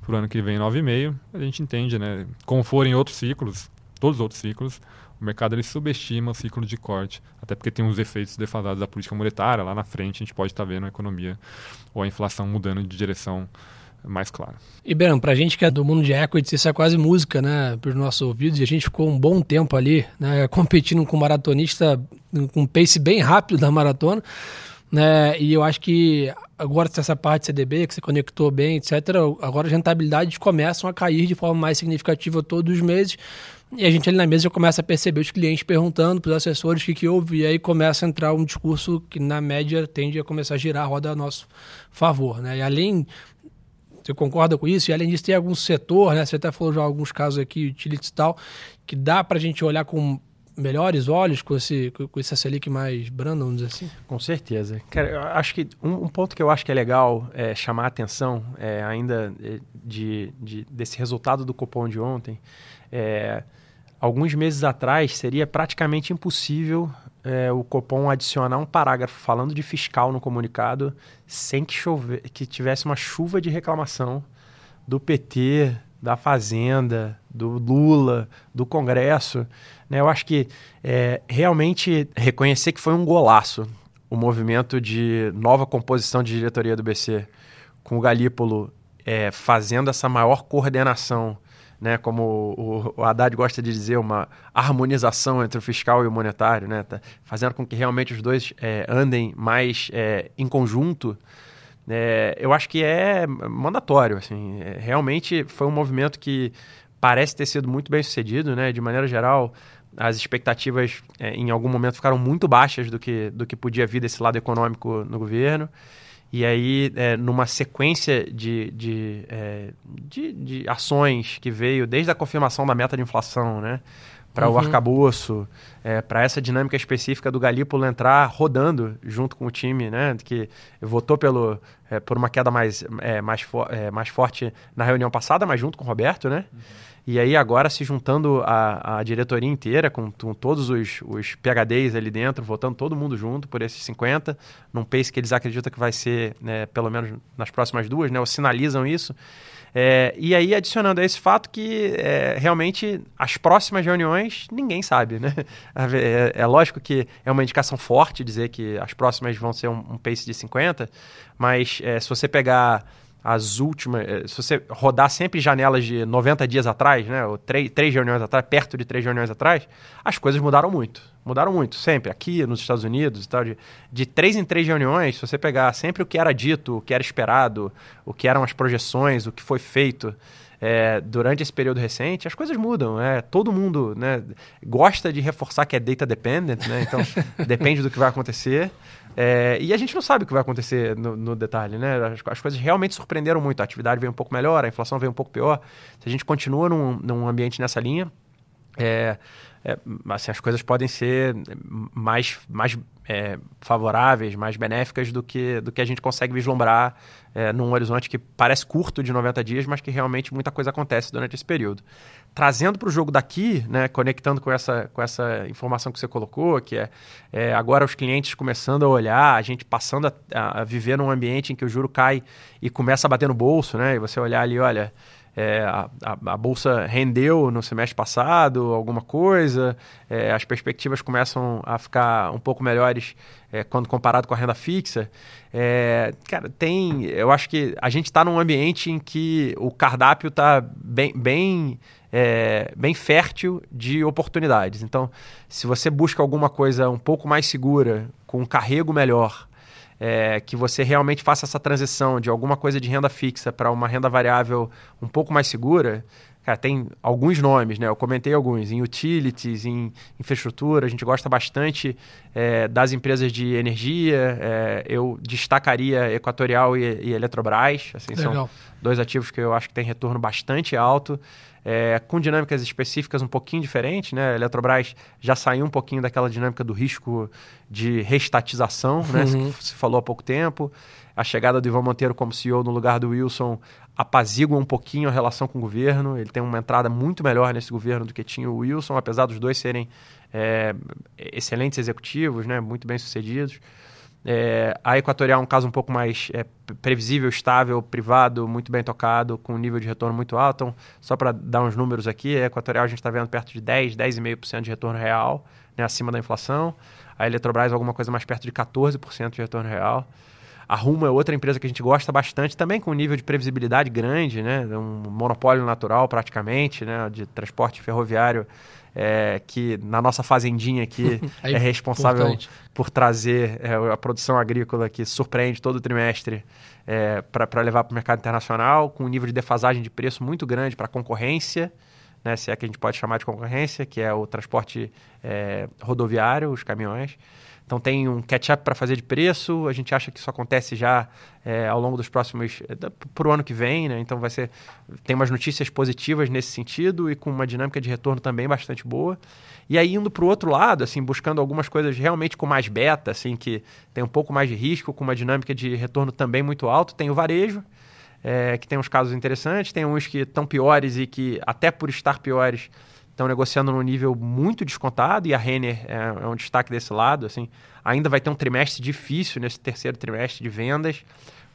Para o ano que vem, 9,5. A gente entende, né? Como forem outros ciclos, todos os outros ciclos, o mercado ele subestima o ciclo de corte, até porque tem uns efeitos defasados da política monetária. Lá na frente, a gente pode estar tá vendo a economia ou a inflação mudando de direção mais clara. E, Beran, para a gente que é do mundo de equities, isso é quase música, né, para os nossos ouvidos, e a gente ficou um bom tempo ali, né, competindo com um maratonista com um pace bem rápido da maratona, né, e eu acho que agora essa parte CDB, que você conectou bem, etc., agora as rentabilidades começam a cair de forma mais significativa todos os meses. E a gente ali na mesa já começa a perceber os clientes perguntando para os assessores o que, que houve, e aí começa a entrar um discurso que, na média, tende a começar a girar a roda a nosso favor. Né? E além você concorda com isso? E além disso, tem algum setor, né? Você até falou já alguns casos aqui, utilities e tal, que dá para a gente olhar com melhores olhos com esse, com esse Selic mais brando, vamos dizer assim? Com certeza. Cara, eu acho que um, um, ponto que eu acho que é legal é, chamar a atenção, é, ainda é, de, de, desse resultado do cupom de ontem, é, alguns meses atrás seria praticamente impossível é, o Copom adicionar um parágrafo falando de fiscal no comunicado sem que, chover, que tivesse uma chuva de reclamação do PT, da Fazenda, do Lula, do Congresso. Né? Eu acho que é, realmente reconhecer que foi um golaço o movimento de nova composição de diretoria do BC, com o Galípolo é, fazendo essa maior coordenação né, como o, o Haddad gosta de dizer, uma harmonização entre o fiscal e o monetário, né, tá fazendo com que realmente os dois é, andem mais é, em conjunto, é, eu acho que é mandatório. Assim, é, realmente foi um movimento que parece ter sido muito bem sucedido, né, de maneira geral. As expectativas é, em algum momento ficaram muito baixas do que, do que podia vir desse lado econômico no governo. E aí, é, numa sequência de, de, é, de, de, ações que veio desde a confirmação da meta de inflação, né? Para uhum. o arcabouço, é, para essa dinâmica específica do Galípolo entrar rodando junto com o time, né? Que votou pelo, é, por uma queda mais, é, mais, é, mais forte na reunião passada, mas junto com o Roberto, né? Uhum. E aí agora se juntando a, a diretoria inteira, com, com todos os, os PHDs ali dentro, votando todo mundo junto por esses 50, num pace que eles acreditam que vai ser, né, pelo menos nas próximas duas, né, ou sinalizam isso. É, e aí adicionando a esse fato que é, realmente as próximas reuniões ninguém sabe, né? É, é, lógico que é uma indicação forte dizer que as próximas vão ser um, um pace de 50, mas é, se você pegar as últimas. Eh, se você rodar sempre janelas de 90 dias atrás, né? Ou três, três reuniões atrás, perto de três reuniões atrás, as coisas mudaram muito. Mudaram muito, sempre. Aqui nos Estados Unidos e tal. De, de três em três reuniões, se você pegar sempre o que era dito, o que era esperado, o que eram as projeções, o que foi feito. É, durante esse período recente, as coisas mudam. É, todo mundo né, gosta de reforçar que é data dependent, né? então depende do que vai acontecer. É, e a gente não sabe o que vai acontecer no, no detalhe, né? As, as, coisas realmente surpreenderam muito. A atividade veio um pouco melhor, a inflação veio um pouco pior. Se a gente continua num, num ambiente nessa linha, é, é, assim, as coisas podem ser mais, mais é, favoráveis, mais benéficas do que, do que a gente consegue vislumbrar é, num horizonte que parece curto de 90 dias, mas que realmente muita coisa acontece durante esse período. Trazendo para o jogo daqui, né, conectando com essa, com essa informação que você colocou, que é, é agora os clientes começando a olhar, a gente passando a, a, viver num ambiente em que o juro cai e começa a bater no bolso, né, e você olhar ali, olha, é, a, a, bolsa rendeu no semestre passado alguma coisa, é, as perspectivas começam a ficar um pouco melhores é, quando comparado com a renda fixa. É, cara, tem. Eu acho que a gente está num ambiente em que o cardápio está bem, bem é, bem fértil de oportunidades. Então, se você busca alguma coisa um pouco mais segura, com um carrego melhor, é, que você realmente faça essa transição de alguma coisa de renda fixa para uma renda variável um pouco mais segura, Cara, tem alguns nomes, né? Eu comentei alguns, em utilities, em infraestrutura, a gente gosta bastante é, das empresas de energia. É, eu destacaria Equatorial e, e Eletrobras. Assim, são dois ativos que eu acho que tem retorno bastante alto. É, com dinâmicas específicas um pouquinho diferentes, né? A Eletrobras já saiu um pouquinho daquela dinâmica do risco de restatização, né? Uhum. Se falou há pouco tempo. A chegada do Ivan Monteiro como CEO no lugar do Wilson apazigua um pouquinho a relação com o governo. Ele tem uma entrada muito melhor nesse governo do que tinha o Wilson, apesar dos dois serem é, excelentes executivos, né, muito bem sucedidos. É, a Equatorial é um caso um pouco mais é, previsível, estável, privado, muito bem tocado, com um nível de retorno muito alto. Então, só para dar uns números aqui, a Equatorial a gente está vendo perto de 10, 10,5% de retorno real, né, acima da inflação. A Eletrobras alguma coisa mais perto de 14% de retorno real. A Rumo é outra empresa que a gente gosta bastante, também com um nível de previsibilidade grande, né? Um monopólio natural praticamente, né? De transporte ferroviário, é, que na nossa fazendinha aqui é, é, responsável importante. por trazer é, a produção agrícola que surpreende todo o trimestre é, para levar para o mercado internacional, com um nível de defasagem de preço muito grande para a concorrência, né? Se é que a gente pode chamar de concorrência, que é o transporte é, rodoviário, os caminhões. Então tem um catch-up para fazer de preço. A gente acha que isso acontece já é, ao longo dos próximos é, para o ano que vem, né? Então vai ser tem umas notícias positivas nesse sentido e com uma dinâmica de retorno também bastante boa. E aí indo para o outro lado, assim, buscando algumas coisas realmente com mais beta, assim, que tem um pouco mais de risco, com uma dinâmica de retorno também muito alto, tem o varejo. É, que tem uns casos interessantes, tem uns que estão piores e que, até por estar piores, estão negociando num nível muito descontado e a Renner é, é, um destaque desse lado. Assim, ainda vai ter um trimestre difícil nesse terceiro trimestre de vendas,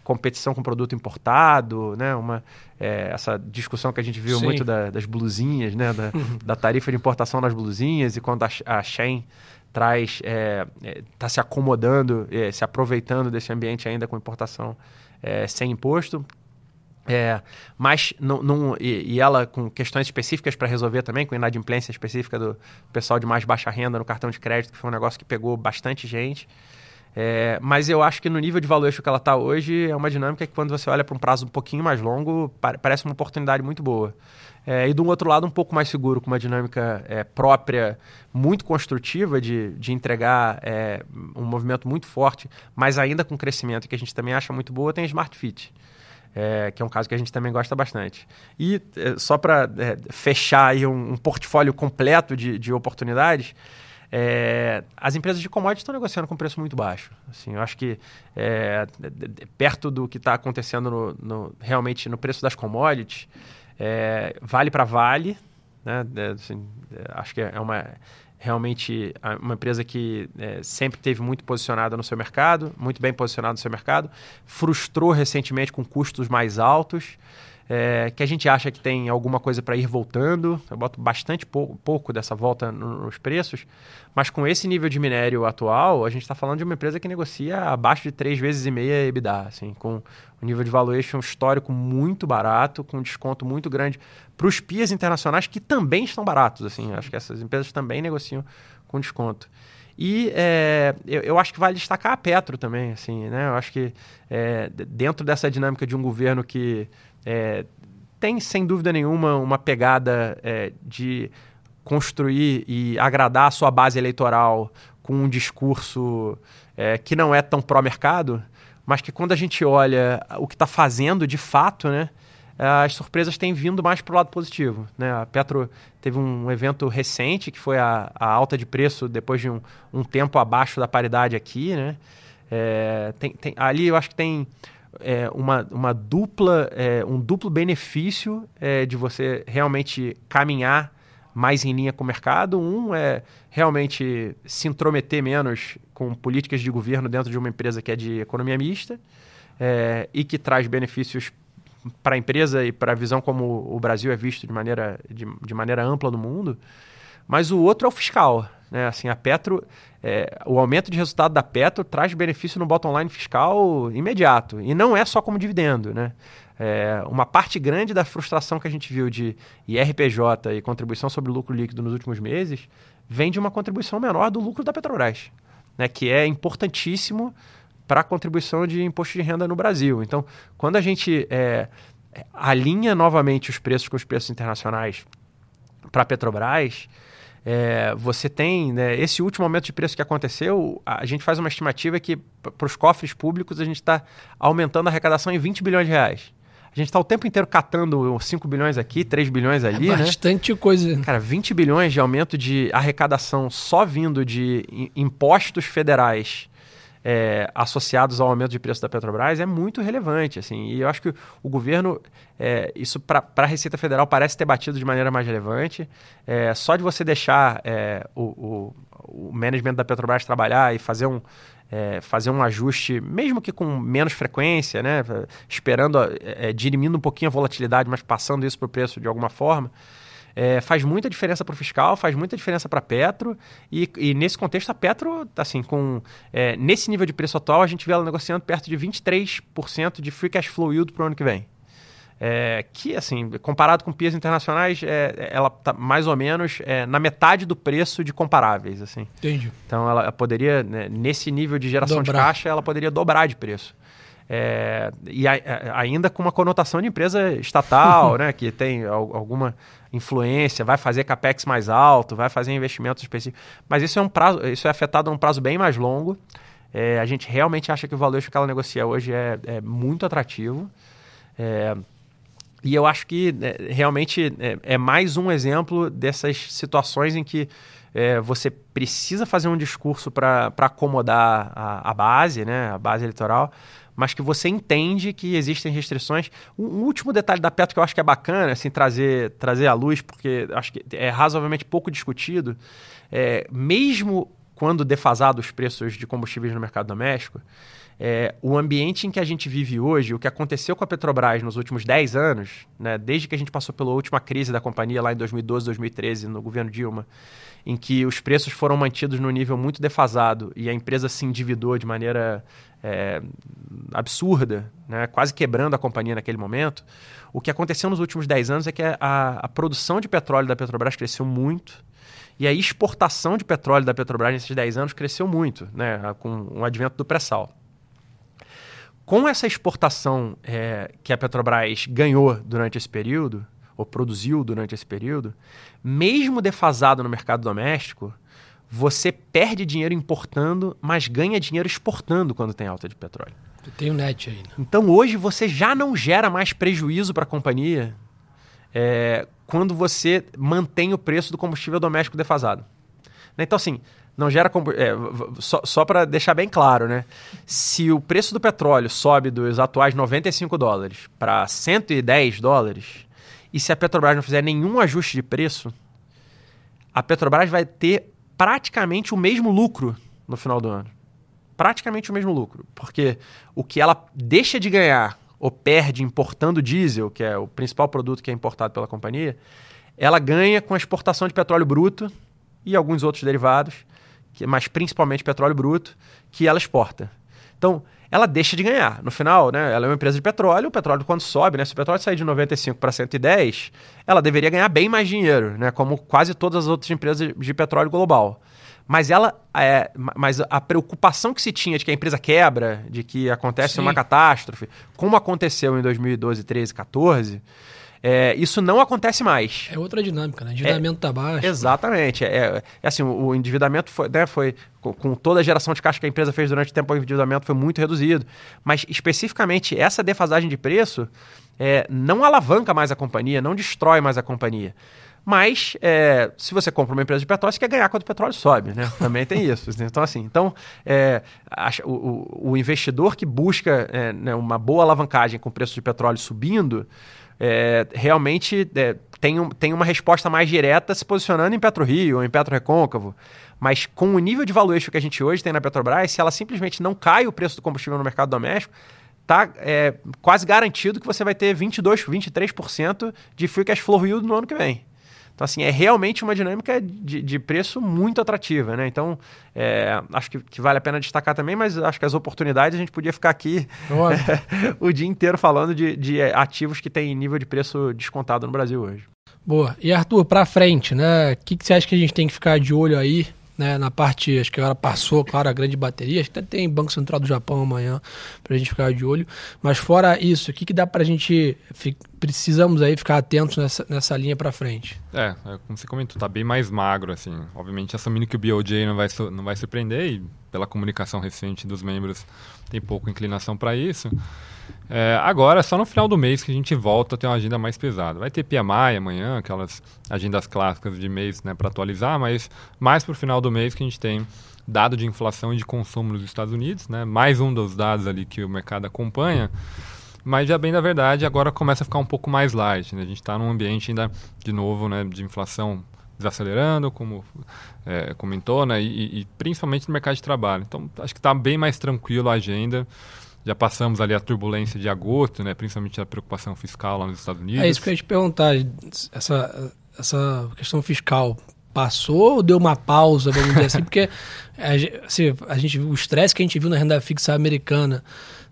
competição com produto importado, né? Uma, é, essa discussão que a gente viu Sim. muito da, das blusinhas, né? Da, da, tarifa de importação nas blusinhas e quando a, a Shein traz, está é, é tá se acomodando, é, se aproveitando desse ambiente ainda com importação é, sem imposto. É, mas não, não e, e, ela com questões específicas para resolver também, com inadimplência específica do pessoal de mais baixa renda no cartão de crédito, que foi um negócio que pegou bastante gente. É, mas eu acho que no nível de valuation que ela está hoje, é uma dinâmica que quando você olha para um prazo um pouquinho mais longo, parece uma oportunidade muito boa. É, e do outro lado, um pouco mais seguro, com uma dinâmica é, própria, muito construtiva de, de entregar é, um movimento muito forte, mas ainda com crescimento, que a gente também acha muito boa, tem a Smart Fit é, que é um caso que a gente também gosta bastante. E é, só para é, fechar aí um, um, portfólio completo de, de oportunidades, é, as empresas de commodities estão negociando com preço muito baixo. Assim, eu acho que é, perto do que está acontecendo no, no, realmente no preço das commodities, é, vale para vale, né? Assim, acho que é uma realmente uma empresa que é, sempre teve muito posicionada no seu mercado, muito bem posicionada no seu mercado, frustrou recentemente com custos mais altos, é, que a gente acha que tem alguma coisa para ir voltando. Eu boto bastante pou, pouco dessa volta nos preços, mas com esse nível de minério atual, a gente está falando de uma empresa que negocia abaixo de três vezes e meia EBITDA, assim, com um nível de valuation histórico muito barato, com um desconto muito grande para os PIAs internacionais que também estão baratos. Assim, acho que essas empresas também negociam com desconto. E é, eu, eu, acho que vale destacar a Petro também, assim, né? Eu acho que é, dentro dessa dinâmica de um governo que é, tem, sem dúvida nenhuma, uma pegada é, de construir e agradar a sua base eleitoral com um discurso é, que não é tão pró-mercado, mas que quando a gente olha o que está fazendo de fato, né? as surpresas têm vindo mais para o lado positivo. Né? A Petro teve um evento recente, que foi a, a alta de preço depois de um, um, tempo abaixo da paridade aqui. Né? É, tem, tem, ali eu acho que tem é, uma, uma dupla, é, um duplo benefício é, de você realmente caminhar mais em linha com o mercado. Um é realmente se intrometer menos com políticas de governo dentro de uma empresa que é de economia mista é, e que traz benefícios para a empresa e para a visão como o Brasil é visto de maneira, de, de maneira ampla no mundo. Mas o outro é o fiscal. Né? Assim, a Petro, é, o aumento de resultado da Petro traz benefício no bottom line fiscal imediato. E não é só como dividendo. Né? É, uma parte grande da frustração que a gente viu de IRPJ e contribuição sobre lucro líquido nos últimos meses vem de uma contribuição menor do lucro da Petrobras, né? que é importantíssimo para a contribuição de imposto de renda no Brasil. Então, quando a gente é, alinha novamente os preços com os preços internacionais para a Petrobras, é, você tem né, esse último aumento de preço que aconteceu, a gente faz uma estimativa que para os cofres públicos a gente está aumentando a arrecadação em 20 bilhões de reais. A gente está o tempo inteiro catando 5 bilhões aqui, 3 bilhões ali, é bastante né? coisa. Cara, 20 bilhões de aumento de arrecadação só vindo de impostos federais é, associados ao aumento de preço da Petrobras é muito relevante. Assim, e eu acho que o governo, é, isso para a Receita Federal parece ter batido de maneira mais relevante. É, só de você deixar é, o, o, o management da Petrobras trabalhar e fazer um, é, fazer um ajuste, mesmo que com menos frequência, né, esperando, é, dirimindo um pouquinho a volatilidade, mas passando isso para o preço de alguma forma, é, faz muita diferença para o fiscal, faz muita diferença para a Petro, e, e, nesse contexto a Petro, assim, com é, nesse nível de preço atual, a gente vê ela negociando perto de 23% de free cash flow yield para o ano que vem. É, que, assim, comparado com peers internacionais, é, ela está mais ou menos é, na metade do preço de comparáveis, assim. Entendi. Então, ela poderia, né, nesse nível de geração dobrar. de caixa, ela poderia dobrar de preço. É, e a, a, ainda com uma conotação de empresa estatal, né, que tem alguma influência, vai fazer capex mais alto, vai fazer investimentos específicos. Mas isso é um prazo, isso é afetado a um prazo bem mais longo. É, a gente realmente acha que o valor que ela negocia hoje é, é muito atrativo. É, e eu acho que é, realmente é, é, mais um exemplo dessas situações em que é, você precisa fazer um discurso para acomodar a, a, base, né, a base eleitoral, mas que você entende que existem restrições. Um, um, último detalhe da Petro que eu acho que é bacana assim, trazer, trazer à luz, porque acho que é razoavelmente pouco discutido, é, mesmo quando defasados os preços de combustíveis no mercado doméstico, é, o ambiente em que a gente vive hoje, o que aconteceu com a Petrobras nos últimos 10 anos, né, desde que a gente passou pela última crise da companhia lá em 2012, 2013, no governo Dilma, em que os preços foram mantidos no nível muito defasado e a empresa se endividou de maneira é, absurda, né, quase quebrando a companhia naquele momento, o que aconteceu nos últimos 10 anos é que a, a produção de petróleo da Petrobras cresceu muito e a exportação de petróleo da Petrobras nesses 10 anos cresceu muito, né, com o advento do pré-sal. Com essa exportação é, que a Petrobras ganhou durante esse período, ou produziu durante esse período, mesmo defasado no mercado doméstico, você perde dinheiro importando, mas ganha dinheiro exportando quando tem alta de petróleo. Tem o net aí. Né? Então hoje você já não gera mais prejuízo para a companhia é, quando você mantém o preço do combustível doméstico defasado. Então, assim, não gera. É, só só para deixar bem claro, né? Se o preço do petróleo sobe dos atuais 95 dólares para 110 dólares, e se a Petrobras não fizer nenhum ajuste de preço, a Petrobras vai ter praticamente o mesmo lucro no final do ano. Praticamente o mesmo lucro. Porque o que ela deixa de ganhar ou perde importando diesel, que é o principal produto que é importado pela companhia, ela ganha com a exportação de petróleo bruto e alguns outros derivados, mas principalmente petróleo bruto, que ela exporta. Então, ela deixa de ganhar. No final, né, ela é uma empresa de petróleo, o petróleo quando sobe, né, se o petróleo sair de 95 para 110, ela deveria ganhar bem mais dinheiro, né, como quase todas as outras empresas de petróleo global. Mas ela, é, mas a preocupação que se tinha de que a empresa quebra, de que acontece Sim. uma catástrofe, como aconteceu em 2012, 13, 14, é, isso não acontece mais. É outra dinâmica, né? O endividamento está é, baixo. Exatamente. É, é, assim, o, endividamento foi, né, foi com, toda a geração de caixa que a empresa fez durante o tempo, o endividamento foi muito reduzido. Mas, especificamente, essa defasagem de preço é, não alavanca mais a companhia, não destrói mais a companhia. Mas, é, se você compra uma empresa de petróleo, você quer ganhar quando o petróleo sobe, né? Também tem isso. Então, assim, então, é, o, o, o, investidor que busca é, né, uma boa alavancagem com o preço de petróleo subindo, é, realmente é, tem, um, tem uma resposta mais direta se posicionando em PetroRio ou em Petro Recôncavo. Mas com o nível de valuation que a gente hoje tem na Petrobras, se ela simplesmente não cai o preço do combustível no mercado doméstico, tá é, quase garantido que você vai ter 22, 23% de free cash flow yield no ano que vem. Então, assim, é realmente uma dinâmica de, de preço muito atrativa, né? Então, é, acho que, que, vale a pena destacar também, mas acho que as oportunidades a gente podia ficar aqui o dia inteiro falando de, de ativos que têm nível de preço descontado no Brasil hoje. Boa. E Arthur, para frente, né? O que, que você acha que a gente tem que ficar de olho aí né, na parte, acho que agora passou, claro, a grande bateria, acho que tem Banco Central do Japão amanhã para a gente ficar de olho. Mas fora isso, o que, que dá para a gente, precisamos aí ficar atentos nessa, nessa linha para frente? É, é, como você comentou, tá bem mais magro, assim, obviamente assumindo que o BOJ não vai, não vai surpreender e pela comunicação recente dos membros tem pouca inclinação para isso. É, agora, só no final do mês que a gente volta a ter uma agenda mais pesada. Vai ter PMI amanhã, aquelas agendas clássicas de mês né, para atualizar, mas mais para o final do mês que a gente tem dado de inflação e de consumo nos Estados Unidos, né, mais um dos dados ali que o mercado acompanha. Mas já bem da verdade, agora começa a ficar um pouco mais light. Né? A gente está num ambiente ainda, de novo, né, de inflação desacelerando, como é, comentou, né? E, e, principalmente no mercado de trabalho. Então, acho que está bem mais tranquilo a agenda já passamos ali a turbulência de agosto, né, principalmente a preocupação fiscal lá nos Estados Unidos. É isso que eu ia te perguntar, essa, essa questão fiscal passou ou deu uma pausa, vamos dizer assim, porque assim, a gente, o estresse que a gente viu na renda fixa americana,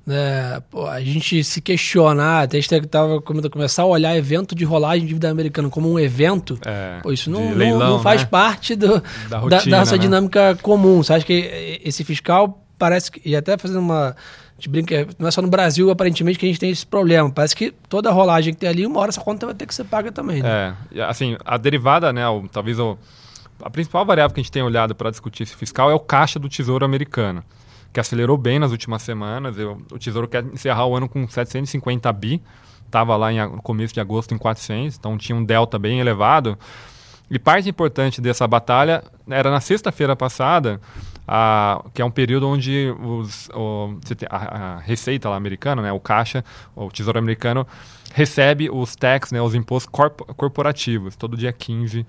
né, pô, a gente se questionar, até a gente estava começar a olhar evento de rolagem de dívida americana como um evento, é, pô, isso não, leilão, não, não, faz né? parte do, da, rotina, da, da nossa né? dinâmica comum. Você acha que esse fiscal parece que, e até fazendo uma gente brinca, não é só no Brasil, aparentemente, que a gente tem esse problema. Parece que toda a rolagem que tem ali, uma hora essa conta vai ter que ser paga também. Né? É, assim, a derivada, né, o, talvez o, a principal variável que a gente tem olhado para discutir esse fiscal é o caixa do Tesouro americano, que acelerou bem nas últimas semanas. Eu, o Tesouro quer encerrar o ano com 750 bi, estava lá em, no começo de agosto em 400, então tinha um delta bem elevado. E parte importante dessa batalha era na sexta-feira passada, a, que é um período onde os, o, a, a, receita lá americana, né, o caixa, o tesouro americano, recebe os tax, né, os impostos corp corporativos, todo dia 15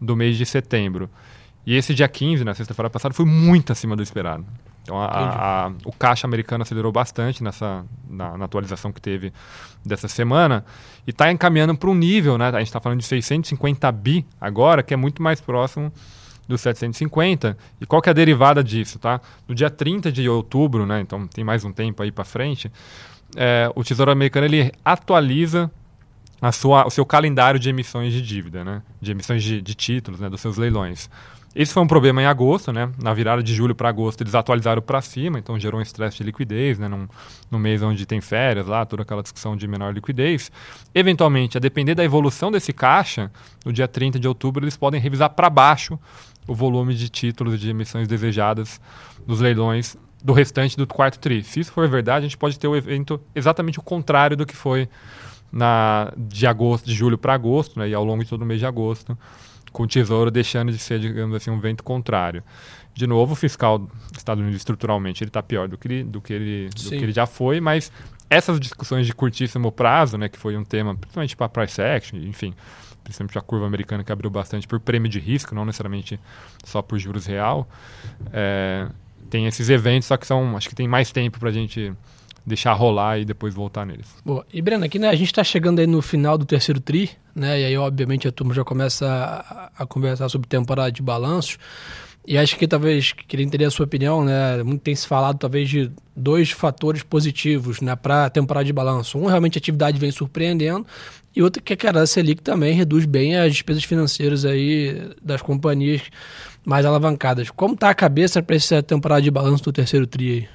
do mês de setembro. E esse dia 15, na sexta-feira passada, foi muito acima do esperado. Então, a, a, o caixa americano acelerou bastante nessa, na, na atualização que teve dessa semana e está encaminhando para um nível, né? A gente está falando de 650 bi agora, que é muito mais próximo dos 750. E qual que é a derivada disso, tá? No dia 30 de outubro, né? Então tem mais um tempo aí para frente. É, o Tesouro Americano ele atualiza a sua, o seu calendário de emissões de dívida, né? De emissões de, de títulos, né? Dos seus leilões. Esse foi um problema em agosto, né? Na virada de julho para agosto, eles atualizaram para cima, então gerou um estresse de liquidez, né? Num, num mês onde tem férias lá, toda aquela discussão de menor liquidez. Eventualmente, a depender da evolução desse caixa, no dia 30 de outubro, eles podem revisar para baixo o volume de títulos de emissões desejadas nos leilões do restante do quarto tri. Se isso for verdade, a gente pode ter o evento exatamente o contrário do que foi na, de agosto, de julho para agosto, né? E ao longo de todo o mês de agosto com o Tesouro deixando de ser, digamos assim, um vento contrário. De novo, o fiscal dos Estados Unidos estruturalmente ele está pior do que ele, do que ele, do que ele já foi, mas essas discussões de curtíssimo prazo, né, que foi um tema principalmente para price action, enfim, principalmente a curva americana que abriu bastante por prêmio de risco, não necessariamente só por juros real, é, tem esses eventos, só que são, acho que tem mais tempo para a gente deixar rolar e depois voltar neles. E Breno, aqui né, a gente está chegando aí no final do terceiro tri, né? E aí, obviamente, a turma já começa a, a conversar sobre temporada de balanços. E acho que talvez queria entender a sua opinião, né? Muito tem se falado talvez de dois fatores positivos, né, para a temporada de balanço. Um, realmente a atividade vem surpreendendo, e outro que a Selic também reduz bem as despesas financeiras aí das companhias mais alavancadas. Como está a cabeça para essa temporada de balanço do terceiro tri?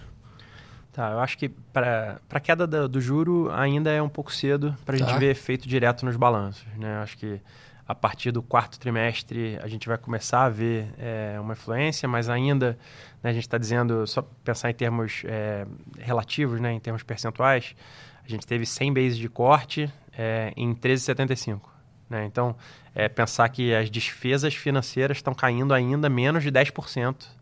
Tá, eu acho que para a queda do, do, juro ainda é um pouco cedo para a tá. gente ver efeito direto nos balanços. Né? Eu acho que a partir do quarto trimestre a gente vai começar a ver é, uma influência, mas ainda né, a gente está dizendo, só pensar em termos é, relativos, né, em termos percentuais, a gente teve 100 bases de corte é, em 13,75. Né? Então, é, pensar que as despesas financeiras estão caindo ainda menos de 10%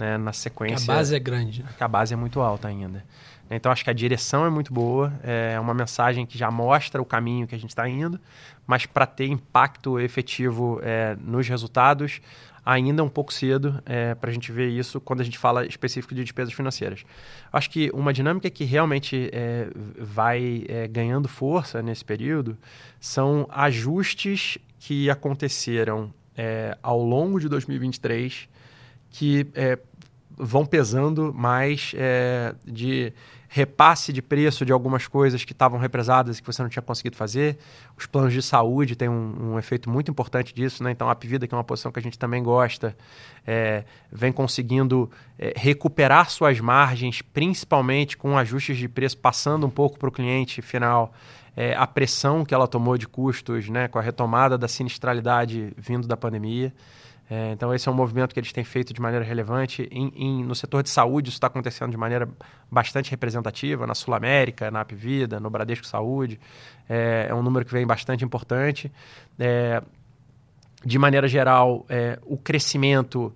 né, na sequência. a base é grande. Que a base é muito alta ainda. Então, acho que a direção é muito boa, é uma mensagem que já mostra o caminho que a gente está indo, mas para ter impacto efetivo é, nos resultados, ainda é um pouco cedo é, para a gente ver isso quando a gente fala específico de despesas financeiras. Acho que uma dinâmica que realmente é, vai é, ganhando força nesse período são ajustes que aconteceram é, ao longo de 2023 que é, vão pesando mais é, de repasse de preço de algumas coisas que estavam represadas e que você não tinha conseguido fazer. Os planos de saúde têm um, um efeito muito importante disso, né? Então, a Pivida, que é uma posição que a gente também gosta, é, vem conseguindo é, recuperar suas margens, principalmente com ajustes de preço, passando um pouco para o cliente final. É, a pressão que ela tomou de custos, né, com a retomada da sinistralidade vindo da pandemia. É, então, esse é um movimento que eles têm feito de maneira relevante. Em, em, no setor de saúde, isso está acontecendo de maneira bastante representativa, na Sul América, na Apvida, no Bradesco Saúde. É, é, um número que vem bastante importante. É, de maneira geral, é, o crescimento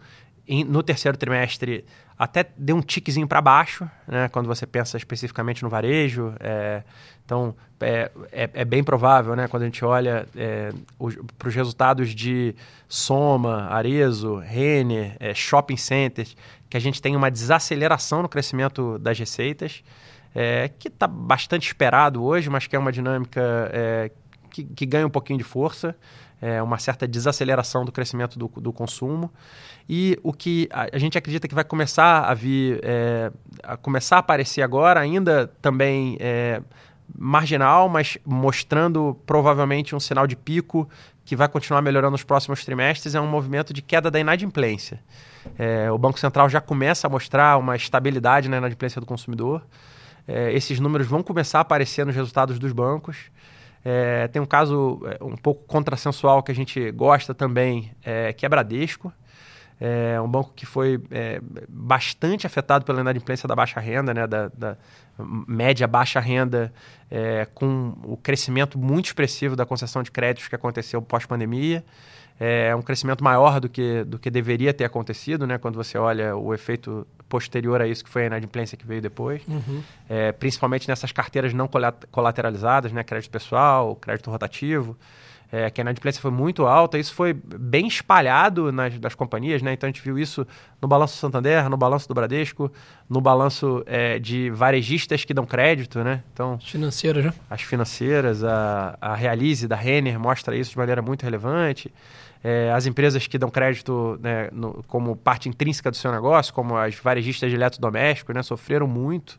em, no terceiro trimestre até deu um tiquezinho para baixo, né, quando você pensa especificamente no varejo. Então, é, é, é, bem provável, né, quando a gente olha é, para os resultados de Soma, Arezo, Renner, é, Shopping Centers, que a gente tem uma desaceleração no crescimento das receitas, é, que está bastante esperado hoje, mas que é uma dinâmica é, que, que ganha um pouquinho de força uma certa desaceleração do crescimento do, do consumo. E o que a, a, gente acredita que vai começar a vir, a começar a aparecer agora, ainda também marginal, mas mostrando provavelmente um sinal de pico que vai continuar melhorando nos próximos trimestres, é um movimento de queda da inadimplência. É, o Banco Central já começa a mostrar uma estabilidade na inadimplência do consumidor. É, esses números vão começar a aparecer nos resultados dos bancos. É, tem um caso é, um pouco contrassensual que a gente gosta também, é, que é Bradesco. É um banco que foi é, bastante afetado pela inadimplência da baixa renda, né, da, da média baixa renda, é, com o crescimento muito expressivo da concessão de créditos que aconteceu pós-pandemia é um crescimento maior do que, do que deveria ter acontecido, né? Quando você olha o efeito posterior a isso, que foi a inadimplência que veio depois. Uhum. É, principalmente nessas carteiras não colateralizadas, né? Crédito pessoal, crédito rotativo. É, que a inadimplência foi muito alta, isso foi bem espalhado nas, nas companhias, né? Então a gente viu isso no balanço do Santander, no balanço do Bradesco, no balanço é, de varejistas que dão crédito, né? Então, as financeiras, né? As financeiras, a, a Realize da Renner mostra isso de maneira muito relevante é, as empresas que dão crédito né, no, como parte intrínseca do seu negócio, como as varejistas de eletrodomésticos, né, sofreram muito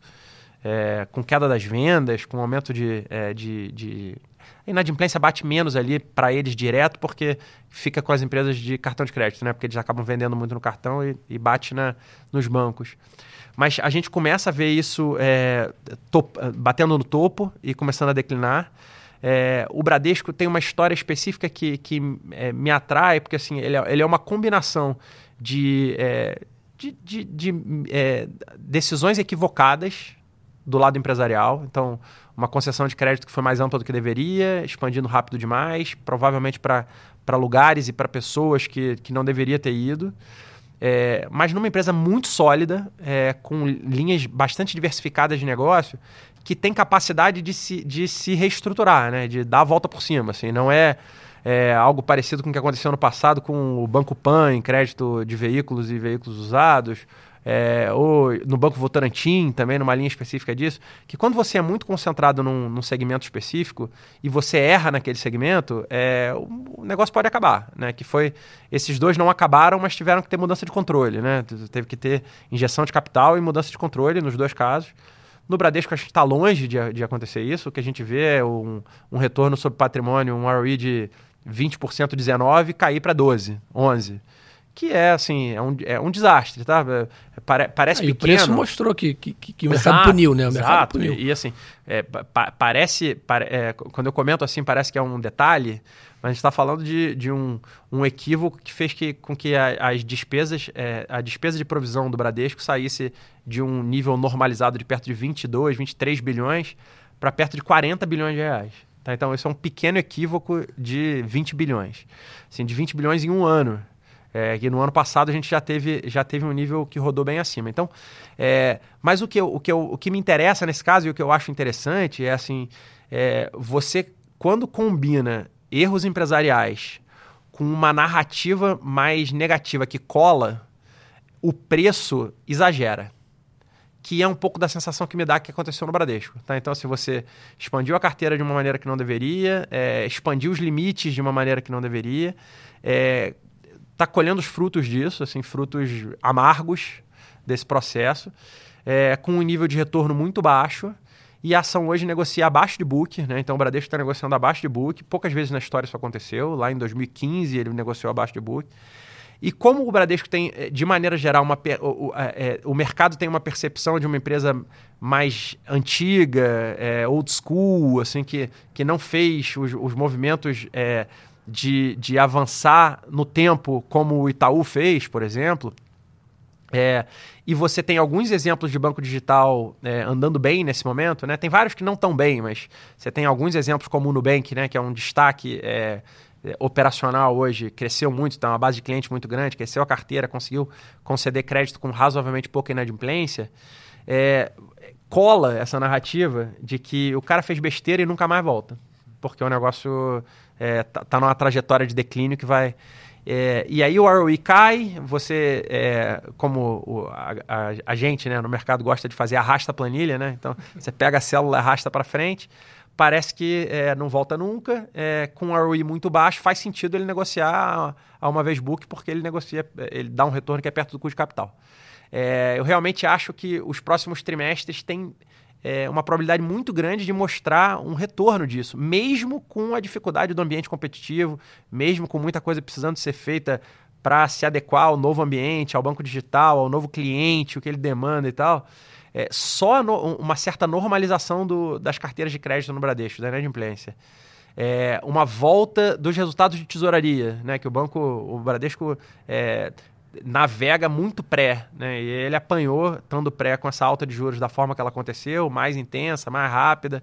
é, com queda das vendas, com aumento de, é, de, de... A inadimplência bate menos ali para eles direto, porque fica com as empresas de cartão de crédito, né? Porque eles acabam vendendo muito no cartão e, e bate na, nos bancos. Mas a gente começa a ver isso é, top, batendo no topo e começando a declinar. É, o Bradesco tem uma história específica que, que é, me atrai, porque assim, ele é, ele é uma combinação de, é, de, de, de é, decisões equivocadas do lado empresarial. Então, uma concessão de crédito que foi mais ampla do que deveria, expandindo rápido demais, provavelmente para lugares e para pessoas que, que não deveria ter ido. É, mas numa empresa muito sólida, é, com linhas bastante diversificadas de negócio, que tem capacidade de se, de se reestruturar, né? de dar a volta por cima. Assim, não é, é algo parecido com o que aconteceu no passado com o Banco Pan em crédito de veículos e veículos usados, é, ou no Banco Votorantim também, numa linha específica disso, que quando você é muito concentrado num, num segmento específico e você erra naquele segmento, é, o, o, negócio pode acabar, né? Que foi, esses dois não acabaram, mas tiveram que ter mudança de controle, né? Teve que ter injeção de capital e mudança de controle nos dois casos. No Bradesco, a gente está longe de, de acontecer isso. O que a gente vê é um, um retorno sobre patrimônio, um ROE de 20% 19 cair para 12, 11 que é assim, é um, é um desastre, tá? É, pare, parece ah, pequeno. o preço mostrou que, que, que o exato, mercado puniu, né? O exato, puniu. E, e, assim, é, pa, parece, pare, é, quando eu comento assim, parece que é um detalhe, mas a gente está falando de, de um, um equívoco que fez que, com que a, as despesas, é, a despesa de provisão do Bradesco saísse de um nível normalizado de perto de 22, 23 bilhões para perto de 40 bilhões de reais. Tá? Então, isso é um pequeno equívoco de 20 bilhões. Assim, de 20 bilhões em um ano. É, no ano passado a gente já teve, já teve um nível que rodou bem acima. Então, é, mas o que, o, que o que me interessa nesse caso e o que eu acho interessante é assim, é, você quando combina erros empresariais com uma narrativa mais negativa que cola, o preço exagera que é um pouco da sensação que me dá que aconteceu no Bradesco. Tá? Então, se assim, você expandiu a carteira de uma maneira que não deveria, é, expandiu os limites de uma maneira que não deveria, é, tá colhendo os frutos disso, assim, frutos amargos desse processo, é, com um nível de retorno muito baixo. E a ação hoje negocia abaixo de book, né? Então o Bradesco está negociando abaixo de book. Poucas vezes na história isso aconteceu. Lá em 2015 ele negociou abaixo de book. E como o Bradesco tem, eh, de maneira geral, uma, o, o, é, o mercado tem uma percepção de uma empresa mais antiga, é, old school, assim, que, que não fez os, os movimentos é, de, de avançar no tempo como o Itaú fez, por exemplo. É, e você tem alguns exemplos de banco digital é, andando bem nesse momento, né? Tem vários que não estão bem, mas você tem alguns exemplos como o Nubank, né? Que é um destaque é, é, operacional hoje cresceu muito, tem uma base de cliente muito grande, cresceu a carteira, conseguiu conceder crédito com razoavelmente pouca inadimplência, é, cola essa narrativa de que o cara fez besteira e nunca mais volta. Porque o negócio é, tá, tá numa trajetória de declínio que vai. É, e aí o ROI cai, você, é, como o, a, a, a, gente né, no mercado gosta de fazer arrasta planilha, né? Então você pega a célula, arrasta para frente parece que é, não volta nunca, é, com um ROI muito baixo, faz sentido ele negociar a uma vez book, porque ele negocia, ele dá um retorno que é perto do custo de capital. É, eu realmente acho que os próximos trimestres têm é, uma probabilidade muito grande de mostrar um retorno disso, mesmo com a dificuldade do ambiente competitivo, mesmo com muita coisa precisando ser feita para se adequar ao novo ambiente, ao banco digital, ao novo cliente, o que ele demanda e tal é, só no, uma certa normalização do, das carteiras de crédito no Bradesco, da inadimplência. É, uma volta dos resultados de tesouraria, né, que o banco, o Bradesco é, navega muito pré, né, e ele apanhou estando pré com essa alta de juros da forma que ela aconteceu, mais intensa, mais rápida.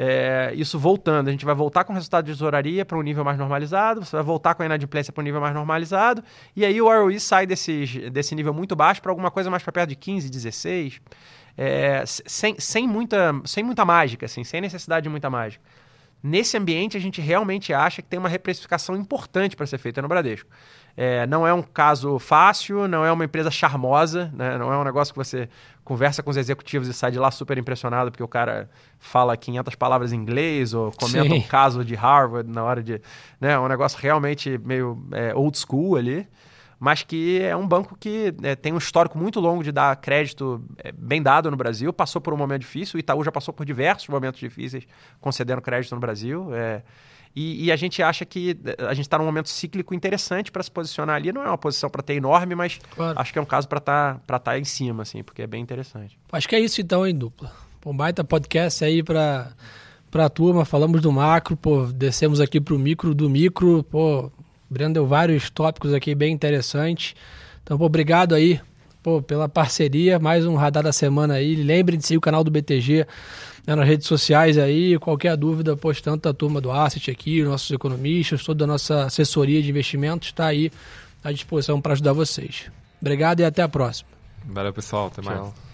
É, isso voltando, a gente vai voltar com o resultado de tesouraria para um nível mais normalizado, você vai voltar com a inadimplência para um nível mais normalizado, e aí o ROE sai desse, desse nível muito baixo para alguma coisa mais para perto de 15, 16 é, sem, sem, muita, sem muita mágica, assim, sem necessidade de muita mágica. Nesse ambiente, a gente realmente acha que tem uma reprecificação importante para ser feita no Bradesco. É, não é um caso fácil, não é uma empresa charmosa, né? não é um negócio que você conversa com os executivos e sai de lá super impressionado porque o cara fala 500 palavras em inglês ou comenta Sim. um caso de Harvard na hora de. Né? É um negócio realmente meio é, old school ali mas que é um banco que é, tem um histórico muito longo de dar crédito é, bem dado no Brasil, passou por um momento difícil, o Itaú já passou por diversos momentos difíceis concedendo crédito no Brasil. É, e, e, a gente acha que é, a gente está num momento cíclico interessante para se posicionar ali. Não é uma posição para ter enorme, mas claro. acho que é um caso para estar tá, tá em cima, assim, porque é bem interessante. Acho que é isso então, em dupla. Um baita podcast aí para para a turma, falamos do macro, pô, descemos aqui para o micro, do micro, pô, Breno deu vários tópicos aqui bem interessantes. Então, pô, obrigado aí pô, pela parceria. Mais um Radar da Semana aí. Lembrem de seguir o canal do BTG né, nas redes sociais aí. Qualquer dúvida, pois tanto a turma do Asset aqui, nossos economistas, toda a nossa assessoria de investimentos está aí à disposição para ajudar vocês. Obrigado e até a próxima. Valeu, pessoal. Até mais. Tchau.